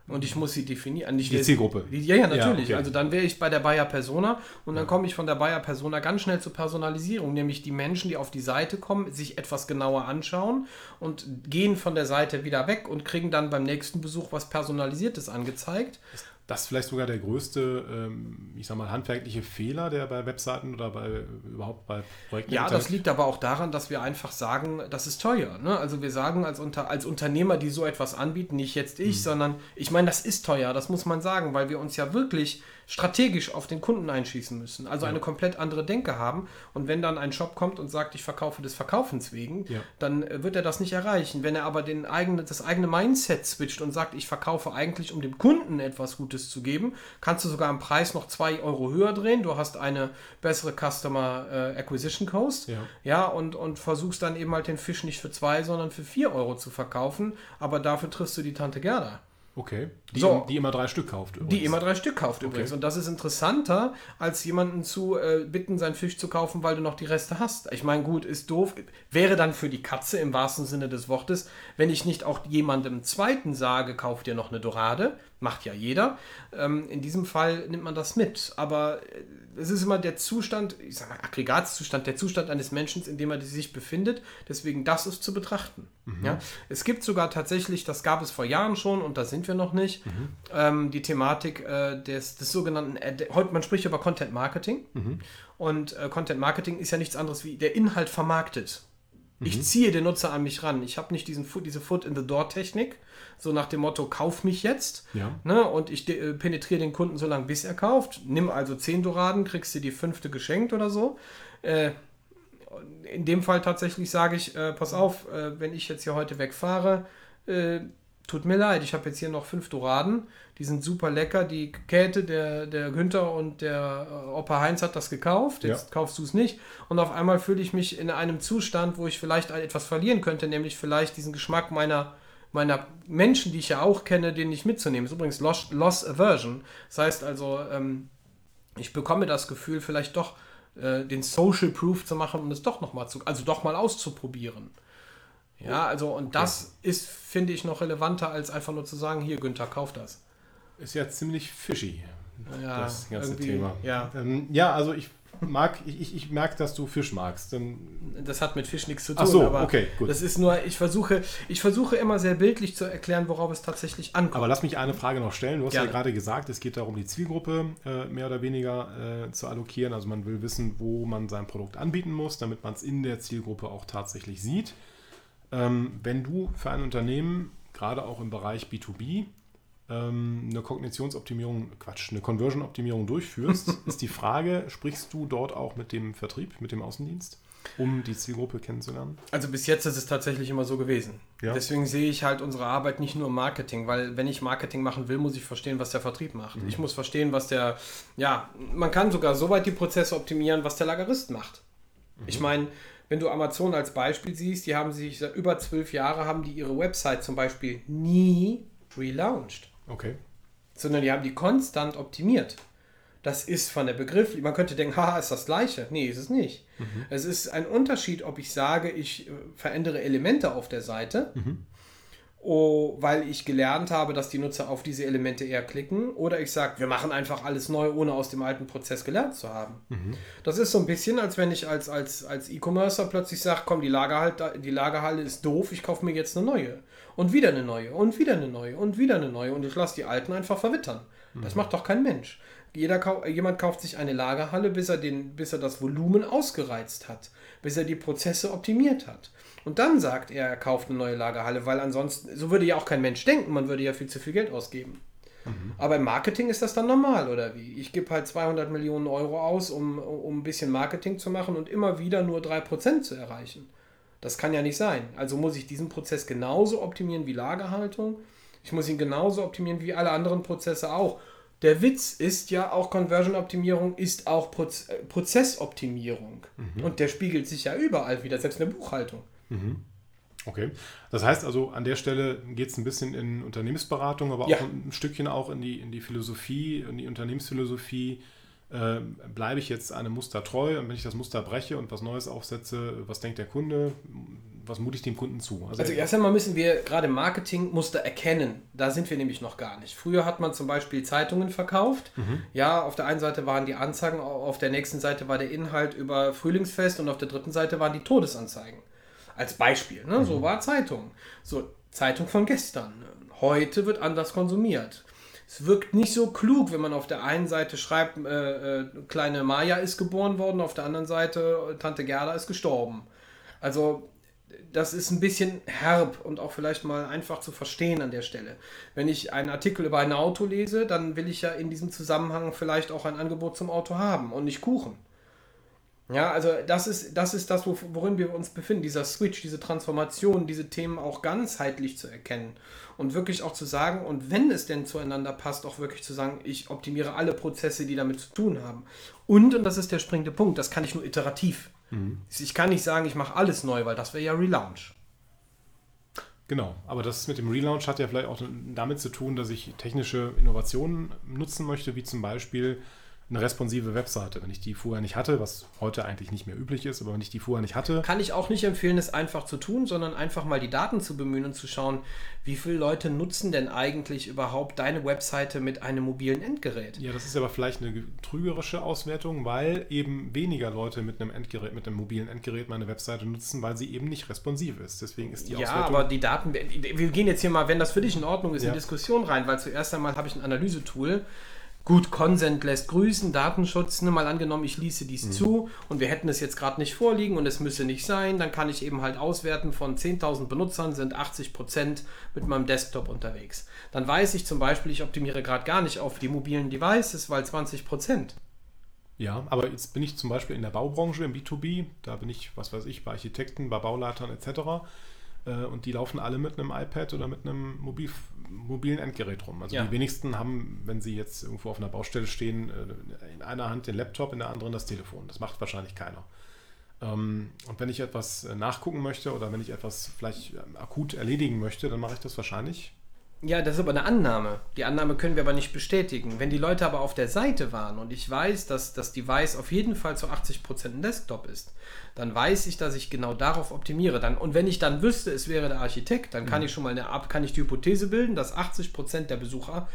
Und ich muss sie definieren. Nicht Die wer Zielgruppe. Sie, ja, ja, natürlich. Ja, okay. Also dann wäre ich bei der Bayer Persona und dann komme ich von der Bayer Persona ganz schnell zur Personalisierung, nämlich die Menschen, die auf die Seite kommen, sich etwas genauer anschauen und gehen von der Seite wieder weg und kriegen dann beim nächsten Besuch was Personalisiertes angezeigt. Das ist vielleicht sogar der größte, ähm, ich sag mal, handwerkliche Fehler, der bei Webseiten oder bei überhaupt bei Projekten Ja, das liegt aber auch daran, dass wir einfach sagen, das ist teuer. Ne? Also wir sagen als, Unter als Unternehmer, die so etwas anbieten, nicht jetzt ich, sondern ich meine, das ist teuer, das muss man sagen, weil wir uns ja wirklich strategisch auf den Kunden einschießen müssen. Also eine komplett andere Denke haben. Und wenn dann ein Shop kommt und sagt, ich verkaufe des Verkaufens wegen, Ja. dann äh, wird er das nicht erreichen. Wenn er aber den eigene, das eigene Mindset switcht und sagt, ich verkaufe eigentlich, um dem Kunden etwas Gutes zu geben. Kannst du sogar am Preis noch 2 Euro höher drehen. Du hast eine bessere Customer äh, Acquisition Cost. Ja. ja und, und versuchst dann eben halt den Fisch nicht für 2, sondern für 4 Euro zu verkaufen. Aber dafür triffst du die Tante Gerda. Okay. Die, So. die immer drei Stück kauft. Die immer drei Stück kauft übrigens. Und das ist interessanter, als jemanden zu äh, bitten, seinen Fisch zu kaufen, weil du noch die Reste hast. Ich meine, gut, ist doof. Wäre dann für die Katze im wahrsten Sinne des Wortes, wenn ich nicht auch jemandem zweiten sage, kauf dir noch eine Dorade. Macht ja jeder. Ähm, in diesem Fall nimmt man das mit. Aber äh, es ist immer der Zustand, ich sag mal, Aggregatzustand, der Zustand eines Menschen, in dem er sich befindet. Deswegen, das ist zu betrachten. Ja? Es gibt sogar tatsächlich, das gab es vor Jahren schon und da sind wir noch nicht, ähm, die Thematik äh, des, des sogenannten, Ad- heute man spricht über Content Marketing und äh, Content Marketing ist ja nichts anderes wie der Inhalt vermarktet. Ich ziehe den Nutzer an mich ran. Ich habe nicht diesen Foot, diese Foot in the Door Technik, so nach dem Motto, kauf mich jetzt. Ja. Ne? Und ich äh, penetriere den Kunden so lange, bis er kauft. Nimm also 10 Doraden, kriegst du die fünfte geschenkt oder so. Äh, in dem Fall tatsächlich sage ich, äh, pass auf, äh, wenn ich jetzt hier heute wegfahre, äh, tut mir leid, ich habe jetzt hier noch fünf Doraden, die sind super lecker, die Käthe, der, der Günther und der äh, Opa Heinz hat das gekauft, jetzt Ja. kaufst du es nicht und auf einmal fühle ich mich in einem Zustand, wo ich vielleicht etwas verlieren könnte, nämlich vielleicht diesen Geschmack meiner meiner Menschen, die ich ja auch kenne, den nicht mitzunehmen. Das ist übrigens Loss, Loss Aversion. Das heißt also, ähm, ich bekomme das Gefühl, vielleicht doch äh, den Social Proof zu machen und es doch noch mal zu, also doch mal auszuprobieren. Ja, also und das ist, finde ich, noch relevanter, als einfach nur zu sagen, hier, Günther, kauf das. Ist ja ziemlich fishy, Ja, das ganze Thema. Ja, Ähm, ja, also ich mag, ich, ich, ich merke, dass du Fisch magst. Dann, das hat mit Fisch nichts zu tun. Ach so, aber okay, gut. Das ist nur, ich versuche, ich versuche immer sehr bildlich zu erklären, worauf es tatsächlich ankommt. aber lass mich eine Frage noch stellen. Du hast Gerne. ja gerade gesagt, es geht darum, die Zielgruppe äh, mehr oder weniger äh, zu allokieren. Also man will wissen, wo man sein Produkt anbieten muss, damit man es in der Zielgruppe auch tatsächlich sieht. Ähm, wenn du für ein Unternehmen, gerade auch im Bereich B2B, ähm, eine Kognitionsoptimierung, Quatsch, eine Conversion-Optimierung durchführst, ist die Frage, sprichst du dort auch mit dem Vertrieb, mit dem Außendienst, um die Zielgruppe kennenzulernen? Also bis jetzt ist es tatsächlich immer so gewesen. Ja. Deswegen sehe ich halt unsere Arbeit nicht nur im Marketing, weil wenn ich Marketing machen will, muss ich verstehen, was der Vertrieb macht. Mhm. Ich muss verstehen, was der, ja, man kann sogar so weit die Prozesse optimieren, was der Lagerist macht. Mhm. Ich meine, wenn du Amazon als Beispiel siehst, die haben sich seit über zwölf Jahre haben die ihre Website zum Beispiel nie relaunched Okay. sondern die haben die konstant optimiert. Das ist von der Begriff, man könnte denken, haha, ist das gleiche. Nee, ist es nicht. Es ist ein Unterschied, ob ich sage, ich äh, verändere Elemente auf der Seite, oh, weil ich gelernt habe, dass die Nutzer auf diese Elemente eher klicken, oder ich sage, wir machen einfach alles neu, ohne aus dem alten Prozess gelernt zu haben. Das ist so ein bisschen, als wenn ich als, als, als E-Commercer plötzlich sage, komm, die, Lagerhalle, die Lagerhalle ist doof, ich kaufe mir jetzt eine neue. Und wieder eine neue und wieder eine neue und wieder eine neue und ich lasse die alten einfach verwittern. Das macht doch kein Mensch. Jeder, kau- jemand kauft sich eine Lagerhalle, bis er, den, bis er das Volumen ausgereizt hat, bis er die Prozesse optimiert hat. Und dann sagt er, er kauft eine neue Lagerhalle, weil ansonsten, so würde ja auch kein Mensch denken, man würde ja viel zu viel Geld ausgeben. Aber im Marketing ist das dann normal, oder wie? Ich gebe halt 200 Millionen Euro aus, um, um ein bisschen Marketing zu machen und immer wieder nur 3% zu erreichen. Das kann ja nicht sein. Also muss ich diesen Prozess genauso optimieren wie Lagerhaltung. Ich muss ihn genauso optimieren wie alle anderen Prozesse auch. Der Witz ist ja auch Conversion-Optimierung ist auch Proz äh, Prozessoptimierung. Und der spiegelt sich ja überall wieder, selbst in der Buchhaltung. Okay. Das heißt also, an der Stelle geht es ein bisschen in Unternehmensberatung, aber Ja. auch ein Stückchen auch in die, in die Philosophie, in die Unternehmensphilosophie. Äh, bleibe ich jetzt einem Muster treu und wenn ich das Muster breche und was Neues aufsetze, was denkt der Kunde, was mute ich dem Kunden zu? Also erst einmal müssen wir gerade Marketingmuster erkennen. Da sind wir nämlich noch gar nicht. Früher hat man zum Beispiel Zeitungen verkauft. Ja, auf der einen Seite waren die Anzeigen, auf der nächsten Seite war der Inhalt über Frühlingsfest und auf der dritten Seite waren die Todesanzeigen. Als Beispiel. Ne? So war Zeitung. So, Zeitung von gestern. Heute wird anders konsumiert. Es wirkt nicht so klug, wenn man auf der einen Seite schreibt, äh, äh, kleine Maya ist geboren worden, auf der anderen Seite äh, Tante Gerda ist gestorben. Also das ist ein bisschen herb und auch vielleicht mal einfach zu verstehen an der Stelle. Wenn ich einen Artikel über ein Auto lese, dann will ich ja in diesem Zusammenhang vielleicht auch ein Angebot zum Auto haben und nicht Kuchen. Ja, also das ist das, ist das worin wir uns befinden, dieser Switch, diese Transformation, diese Themen auch ganzheitlich zu erkennen und wirklich auch zu sagen, und wenn es denn zueinander passt, auch wirklich zu sagen, ich optimiere alle Prozesse, die damit zu tun haben. Und, und das ist der springende Punkt, das kann ich nur iterativ. Mhm. Ich kann nicht sagen, ich mache alles neu, weil das wäre ja Relaunch. Genau, aber das mit dem Relaunch hat ja vielleicht auch damit zu tun, dass ich technische Innovationen nutzen möchte, wie zum Beispiel eine responsive Webseite. Wenn ich die vorher nicht hatte, was heute eigentlich nicht mehr üblich ist, aber wenn ich die vorher nicht hatte. Kann ich auch nicht empfehlen, es einfach zu tun, sondern einfach mal die Daten zu bemühen und zu schauen, wie viele Leute nutzen denn eigentlich überhaupt deine Webseite mit einem mobilen Endgerät? Ja, das ist aber vielleicht eine trügerische Auswertung, weil eben weniger Leute mit einem Endgerät, mit einem mobilen Endgerät meine Webseite nutzen, weil sie eben nicht responsiv ist. Deswegen ist die ja, Auswertung. Ja, aber die Daten, wir gehen jetzt hier mal, wenn das für dich in Ordnung ist, ja. in Diskussion rein, weil zuerst einmal habe ich ein Analysetool Gut, Consent lässt grüßen, Datenschutz, ne, mal angenommen, ich ließe dies mhm. zu und wir hätten es jetzt gerade nicht vorliegen und es müsse nicht sein, dann kann ich eben halt auswerten, von 10.000 Benutzern sind 80% mit meinem Desktop unterwegs. Dann weiß ich zum Beispiel, ich optimiere gerade gar nicht auf die mobilen Devices, weil 20%. Ja, aber jetzt bin ich zum Beispiel in der Baubranche, im B2B, da bin ich, was weiß ich, bei Architekten, bei Bauleitern etc. Äh, und die laufen alle mit einem iPad oder mit einem Mobil, mobilen Endgerät rum. Also ja. die wenigsten haben, wenn sie jetzt irgendwo auf einer Baustelle stehen, äh, in einer Hand den Laptop, in der anderen das Telefon. Das macht wahrscheinlich keiner. Ähm, und wenn ich etwas äh, nachgucken möchte oder wenn ich etwas vielleicht akut erledigen möchte, dann mache ich das wahrscheinlich ja, das ist aber eine Annahme. Die Annahme können wir aber nicht bestätigen. Wenn die Leute aber auf der Seite waren und ich weiß, dass das Device auf jeden Fall zu 80% ein Desktop ist, dann weiß ich, dass ich genau darauf optimiere. Dann, und wenn ich dann wüsste, es wäre der Architekt, dann kann mhm. ich schon mal eine, kann ich die Hypothese bilden, dass 80% der Besucher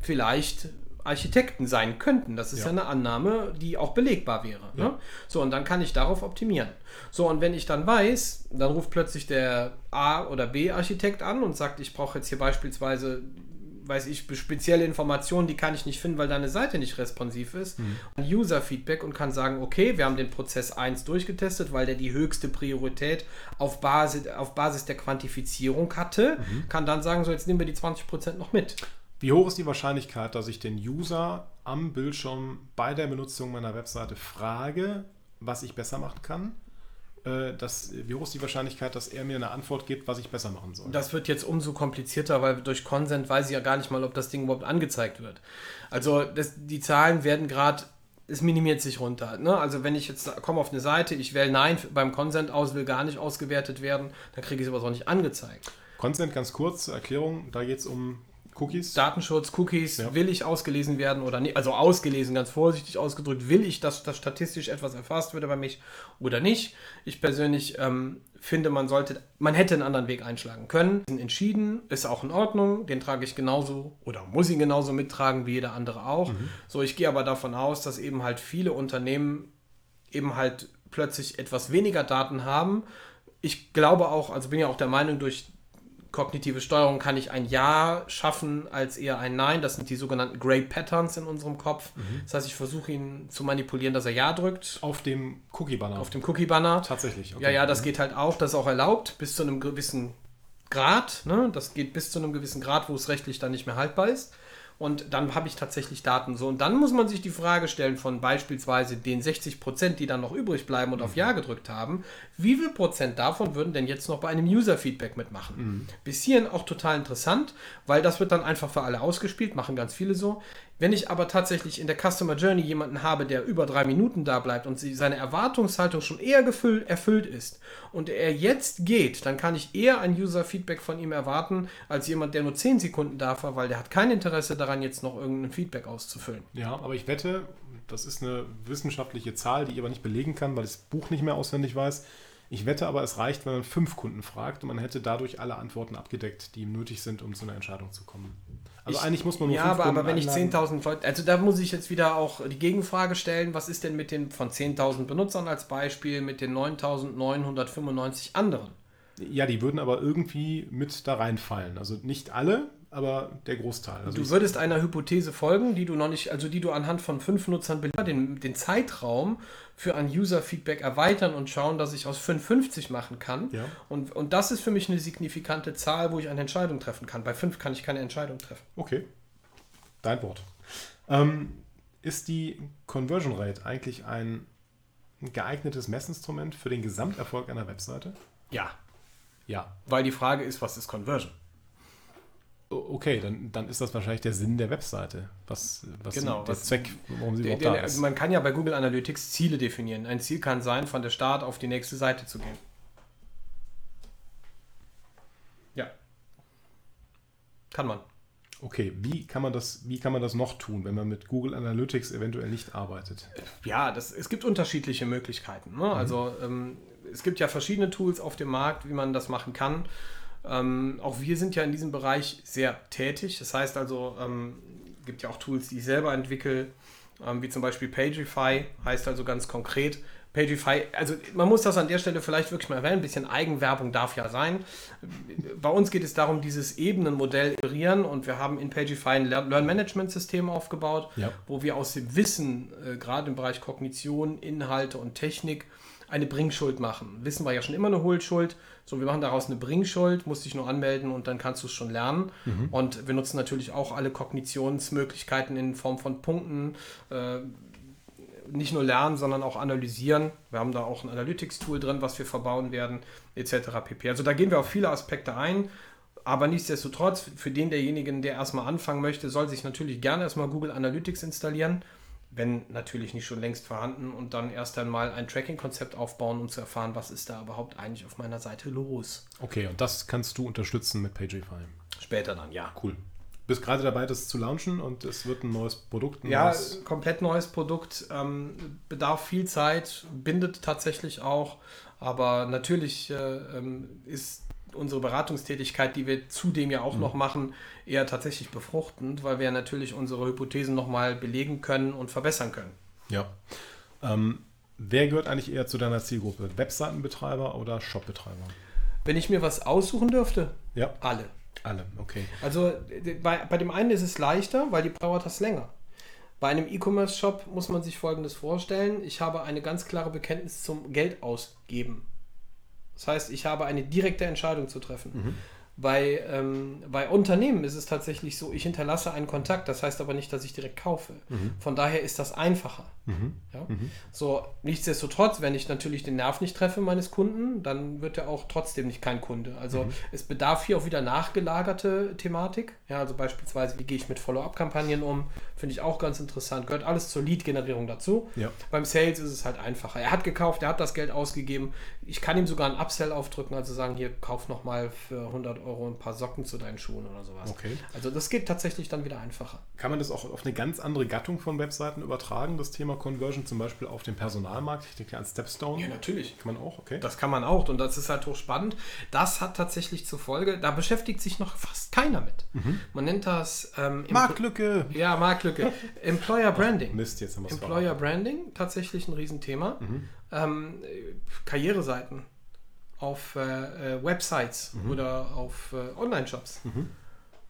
vielleicht Architekten sein könnten. Das ist ja, ja eine Annahme, die auch belegbar wäre. Ja. Ne? So, und dann kann ich darauf optimieren. So, und wenn ich dann weiß, dann ruft plötzlich der A- oder B-Architekt an und sagt, ich brauche jetzt hier beispielsweise weiß ich, spezielle Informationen, die kann ich nicht finden, weil deine Seite nicht responsiv ist. Mhm. User-Feedback und kann sagen, okay, wir haben den Prozess 1 durchgetestet, weil der die höchste Priorität auf Basis, auf Basis der Quantifizierung hatte, mhm. kann dann sagen, so jetzt nehmen wir die 20% noch mit. Wie hoch ist die Wahrscheinlichkeit, dass ich den User am Bildschirm bei der Benutzung meiner Webseite frage, was ich besser machen kann? Äh, das, wie hoch ist die Wahrscheinlichkeit, dass er mir eine Antwort gibt, was ich besser machen soll? Das wird jetzt umso komplizierter, weil durch Consent weiß ich ja gar nicht mal, ob das Ding überhaupt angezeigt wird. Also das, die Zahlen werden gerade, es minimiert sich runter. Ne? Also wenn ich jetzt komme auf eine Seite, ich wähle Nein beim Consent aus, will gar nicht ausgewertet werden, dann kriege ich es aber auch nicht angezeigt. Consent ganz kurz zur Erklärung, da geht es um Cookies? Datenschutz, Cookies, ja. will ich ausgelesen werden oder nicht? Also ausgelesen, ganz vorsichtig ausgedrückt, will ich, dass, dass statistisch etwas erfasst wird bei mich oder nicht? Ich persönlich ähm, finde, man sollte, man hätte einen anderen Weg einschlagen können. Entschieden, ist auch in Ordnung, den trage ich genauso oder muss ihn genauso mittragen wie jeder andere auch. Mhm. So, ich gehe aber davon aus, dass eben halt viele Unternehmen eben halt plötzlich etwas weniger Daten haben. Ich glaube auch, also bin ja auch der Meinung, durch kognitive Steuerung kann ich ein Ja schaffen als eher ein Nein. Das sind die sogenannten Gray Patterns in unserem Kopf. Mhm. Das heißt, ich versuche ihn zu manipulieren, dass er Ja drückt. Auf dem Cookie-Banner. Auf dem Cookie-Banner. Tatsächlich. Okay. Ja, ja, das mhm. geht halt auch. Das ist auch erlaubt bis zu einem gewissen Grad. Ne? Das geht bis zu einem gewissen Grad, wo es rechtlich dann nicht mehr haltbar ist und dann habe ich tatsächlich Daten. So, und dann muss man sich die Frage stellen von beispielsweise den 60 Prozent, die dann noch übrig bleiben und mhm. auf Ja gedrückt haben, wie viel Prozent davon würden denn jetzt noch bei einem User-Feedback mitmachen? Mhm. Bis hierhin auch total interessant, weil das wird dann einfach für alle ausgespielt, machen ganz viele so. Wenn ich aber tatsächlich in der Customer Journey jemanden habe, der über drei Minuten da bleibt und seine Erwartungshaltung schon eher erfüllt ist und er jetzt geht, dann kann ich eher ein User-Feedback von ihm erwarten, als jemand, der nur zehn Sekunden da war, weil der hat kein Interesse daran, jetzt noch irgendein Feedback auszufüllen. Ja, aber ich wette, das ist eine wissenschaftliche Zahl, die ich aber nicht belegen kann, weil ich das Buch nicht mehr auswendig weiß. Ich wette aber, es reicht, wenn man fünf Kunden fragt und man hätte dadurch alle Antworten abgedeckt, die nötig sind, um zu einer Entscheidung zu kommen. Also ich, eigentlich muss man nur Ja, aber, aber wenn ich 10.000 Leute, also da muss ich jetzt wieder auch die Gegenfrage stellen, was ist denn mit den von 10.000 Benutzern als Beispiel mit den 9.995 anderen? Ja, die würden aber irgendwie mit da reinfallen. Also nicht alle, aber der Großteil. Also du würdest einer Hypothese folgen, die du noch nicht, also die du anhand von fünf Nutzern den, den Zeitraum für ein User-Feedback erweitern und schauen, dass ich aus 55 machen kann. Ja. Und, und das ist für mich eine signifikante Zahl, wo ich eine Entscheidung treffen kann. Bei fünf kann ich keine Entscheidung treffen. Okay. Dein Wort. Ähm, ist die Conversion Rate eigentlich ein ein geeignetes Messinstrument für den Gesamterfolg einer Webseite? Ja. Ja. Weil die Frage ist, was ist Conversion? Okay, dann, dann ist das wahrscheinlich der Sinn der Webseite. Was, was genau, der was, Zweck, warum sie der, überhaupt der, da ist. Man kann ja bei Google Analytics Ziele definieren. Ein Ziel kann sein, von der Start auf die nächste Seite zu gehen. Ja. Kann man. Okay, wie kann, man das, wie kann man das noch tun, wenn man mit Google Analytics eventuell nicht arbeitet? Ja, das, es gibt unterschiedliche Möglichkeiten. Ne? Also ähm, es gibt ja verschiedene Tools auf dem Markt, wie man das machen kann. Ähm, auch wir sind ja in diesem Bereich sehr tätig. Das heißt also, ähm, gibt ja auch Tools, die ich selber entwickle, ähm, wie zum Beispiel Pagify, heißt also ganz konkret, Pagify, also man muss das an der Stelle vielleicht wirklich mal erwähnen, ein bisschen Eigenwerbung darf ja sein. Bei uns geht es darum, dieses Ebenenmodell iterieren und wir haben in Pagify ein Learn-Management-System aufgebaut, Ja. wo wir aus dem Wissen, äh, gerade im Bereich Kognition, Inhalte und Technik, eine Bringschuld machen. Wissen war ja schon immer eine Hohlschuld. So, wir machen daraus eine Bringschuld, musst dich nur anmelden und dann kannst du es schon lernen. Und wir nutzen natürlich auch alle Kognitionsmöglichkeiten in Form von Punkten. Äh, nicht nur lernen, sondern auch analysieren. Wir haben da auch ein Analytics-Tool drin, was wir verbauen werden, etc. pp. Also da gehen wir auf viele Aspekte ein. Aber nichtsdestotrotz, für den derjenigen, der erstmal anfangen möchte, soll sich natürlich gerne erstmal Google Analytics installieren, wenn natürlich nicht schon längst vorhanden und dann erst einmal ein Tracking-Konzept aufbauen, um zu erfahren, was ist da überhaupt eigentlich auf meiner Seite los. Okay, und das kannst du unterstützen mit Pagify. Später dann, ja. Cool. Bist gerade dabei, das zu launchen und es wird ein neues Produkt. Ein Ja, neues, komplett neues Produkt, ähm, bedarf viel Zeit, bindet tatsächlich auch, aber natürlich äh, ähm, ist unsere Beratungstätigkeit, die wir zudem ja auch noch machen, eher tatsächlich befruchtend, weil wir natürlich unsere Hypothesen nochmal belegen können und verbessern können. ja. Ähm, wer gehört eigentlich eher zu deiner Zielgruppe? Webseitenbetreiber oder Shopbetreiber? Wenn ich mir was aussuchen dürfte, Ja, alle. alle. Okay. Also bei, bei dem einen ist es leichter, weil die dauert das länger. Bei einem E-Commerce-Shop muss man sich Folgendes vorstellen. Ich habe eine ganz klare Bekenntnis zum Geld ausgeben. Das heißt, ich habe eine direkte Entscheidung zu treffen. Bei, ähm, bei Unternehmen ist es tatsächlich so, ich hinterlasse einen Kontakt, das heißt aber nicht, dass ich direkt kaufe. Von daher ist das einfacher. Ja? So, nichtsdestotrotz, wenn ich natürlich den Nerv nicht treffe meines Kunden, dann wird er auch trotzdem nicht kein Kunde. Also es bedarf hier auch wieder nachgelagerte Thematik. Ja, also beispielsweise, wie gehe ich mit Follow-up-Kampagnen um, finde ich auch ganz interessant. Gehört alles zur Lead-Generierung dazu. Ja. Beim Sales ist es halt einfacher. Er hat gekauft, er hat das Geld ausgegeben. Ich kann ihm sogar einen Upsell aufdrücken, also sagen, hier, kauf nochmal für 100 Euro ein paar Socken zu deinen Schuhen oder sowas. Okay. Also das geht tatsächlich dann wieder einfacher. Kann man das auch auf eine ganz andere Gattung von Webseiten übertragen, das Thema Conversion, zum Beispiel auf den Personalmarkt? Ich denke an Stepstone. Ja, natürlich. Kann man auch, okay. Das kann man auch und das ist halt hochspannend. Das hat tatsächlich zur Folge, da beschäftigt sich noch fast keiner mit. Man nennt das ähm, Marktlücke! Ja, Marktlücke. Employer Branding. Mist, jetzt haben wir es Employer Branding, tatsächlich ein Riesenthema. Ähm, äh, Karriereseiten auf äh, äh, Websites oder auf äh, Online-Shops.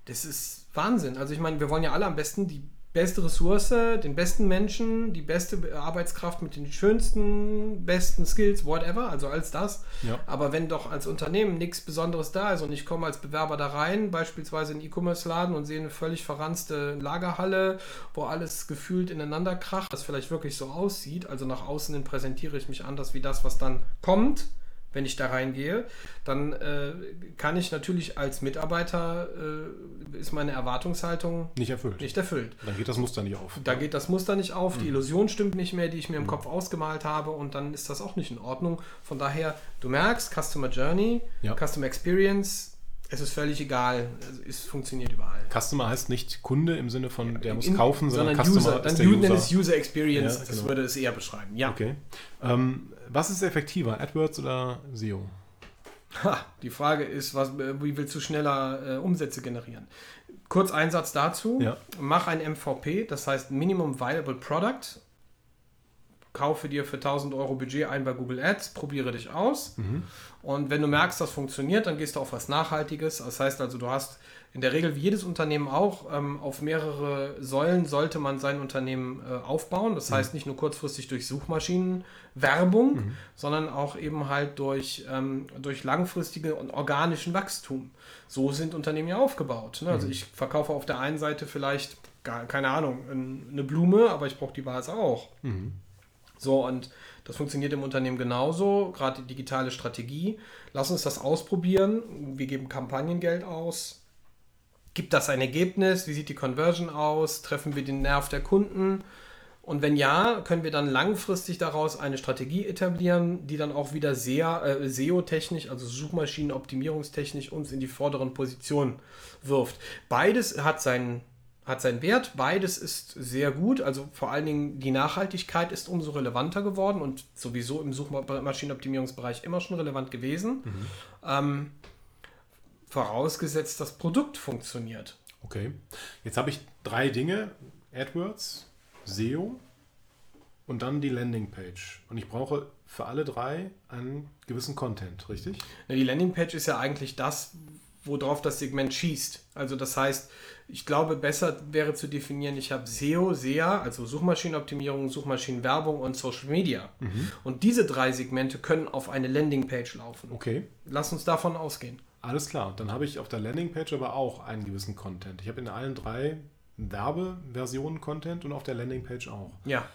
Das ist Wahnsinn. Also ich meine, wir wollen ja alle am besten die beste Ressource, den besten Menschen, die beste Arbeitskraft mit den schönsten, besten Skills, whatever, also alles das. Ja. Aber wenn doch als Unternehmen nichts Besonderes da ist und ich komme als Bewerber da rein, beispielsweise in E-Commerce-Laden und sehe eine völlig verranzte Lagerhalle, wo alles gefühlt ineinander kracht, das vielleicht wirklich so aussieht, also nach außen hin präsentiere ich mich anders wie das, was dann kommt, wenn ich da reingehe, dann äh, kann ich natürlich als Mitarbeiter, äh, ist meine Erwartungshaltung Nicht erfüllt. nicht erfüllt. Dann geht das Muster nicht auf. Da geht das Muster nicht auf, die Illusion stimmt nicht mehr, die ich mir im Kopf ausgemalt habe und dann ist das auch nicht in Ordnung. Von daher, du merkst, Customer Journey, Ja. Customer Experience, es ist völlig egal, es funktioniert überall. Customer heißt nicht Kunde im Sinne von, der muss In- kaufen, sondern, sondern Customer User, dann ist der User. User Experience, Ja, das genau. würde es eher beschreiben. Ja, Okay. Ähm, was ist effektiver, AdWords oder SEO? Ha, die Frage ist, was, äh, wie willst du schneller äh, Umsätze generieren? Kurz ein Satz dazu. Ja. Mach ein MVP, das heißt Minimum Viable Product. Kaufe dir für 1000 Euro Budget ein bei Google Ads, probiere dich aus. Und wenn du merkst, das funktioniert, dann gehst du auf was Nachhaltiges. Das heißt also, du hast in der Regel wie jedes Unternehmen auch ähm, auf mehrere Säulen sollte man sein Unternehmen äh, aufbauen. Das heißt nicht nur kurzfristig durch Suchmaschinenwerbung, sondern auch eben halt durch, ähm, durch langfristige und organischen Wachstum. So sind Unternehmen ja aufgebaut. Ne? Also ich verkaufe auf der einen Seite vielleicht, gar, keine Ahnung, ein- eine Blume, aber ich brauche die Vase auch. So, und das funktioniert im Unternehmen genauso, gerade die digitale Strategie. Lass uns das ausprobieren. Wir geben Kampagnengeld aus. Gibt das ein Ergebnis? Wie sieht die Conversion aus? Treffen wir den Nerv der Kunden? Und wenn ja, können wir dann langfristig daraus eine Strategie etablieren, die dann auch wieder sehr äh, SEO-technisch, also Suchmaschinenoptimierungstechnisch, uns in die vorderen Positionen wirft. Beides hat seinen, hat seinen Wert, beides ist sehr gut. Also vor allen Dingen die Nachhaltigkeit ist umso relevanter geworden und sowieso im Suchmaschinenoptimierungsbereich immer schon relevant gewesen. Mhm. Ähm, vorausgesetzt, das Produkt funktioniert. Okay. Jetzt habe ich drei Dinge. AdWords, SEO und dann die Landingpage. Und ich brauche für alle drei einen gewissen Content, richtig? Die Landingpage ist ja eigentlich das, worauf das Segment schießt. Also das heißt, ich glaube, besser wäre zu definieren, ich habe SEO, SEA, also Suchmaschinenoptimierung, Suchmaschinenwerbung und Social Media. Mhm. Und diese drei Segmente können auf eine Landingpage laufen. Okay. Lass uns davon ausgehen. Alles klar. Dann habe ich auf der Landingpage aber auch einen gewissen Content. Ich habe in allen drei Werbeversionen Content und auf der Landingpage auch. Ja.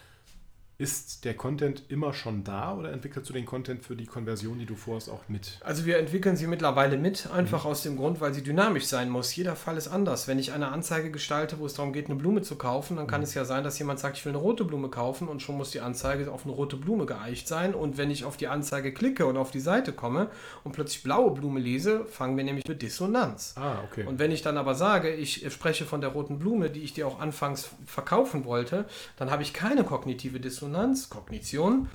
Ist der Content immer schon da oder entwickelst du den Content für die Konversion, die du vorhast, auch mit? Also wir entwickeln sie mittlerweile mit, einfach mhm. aus dem Grund, weil sie dynamisch sein muss. Jeder Fall ist anders. Wenn ich eine Anzeige gestalte, wo es darum geht, eine Blume zu kaufen, dann kann mhm. es ja sein, dass jemand sagt, ich will eine rote Blume kaufen und schon muss die Anzeige auf eine rote Blume geeicht sein. Und wenn ich auf die Anzeige klicke und auf die Seite komme und plötzlich blaue Blume lese, fangen wir nämlich mit Dissonanz. Ah, okay. Und wenn ich dann aber sage, ich spreche von der roten Blume, die ich dir auch anfangs verkaufen wollte, dann habe ich keine kognitive Dissonanz Dissonanz, Kognition,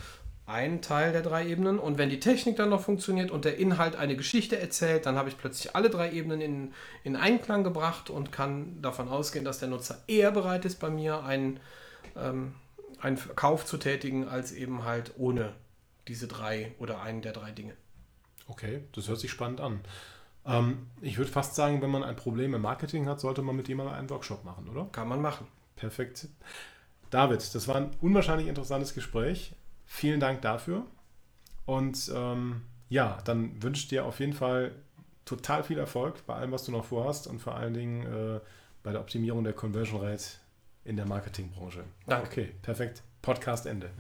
ein Teil der drei Ebenen. Und wenn die Technik dann noch funktioniert und der Inhalt eine Geschichte erzählt, dann habe ich plötzlich alle drei Ebenen in, in Einklang gebracht und kann davon ausgehen, dass der Nutzer eher bereit ist, bei mir einen, ähm, einen Kauf zu tätigen, als eben halt ohne diese drei oder einen der drei Dinge. Okay, das hört sich spannend an. Ähm, ich würde fast sagen, wenn man ein Problem im Marketing hat, sollte man mit jemandem einen Workshop machen, oder? Kann man machen. Perfekt. David, das war ein unwahrscheinlich interessantes Gespräch. Vielen Dank dafür. Und ähm, ja, dann wünsche ich dir auf jeden Fall total viel Erfolg bei allem, was du noch vorhast und vor allen Dingen äh, bei der Optimierung der Conversion Rate in der Marketingbranche. Danke. Okay, perfekt. Podcast Ende.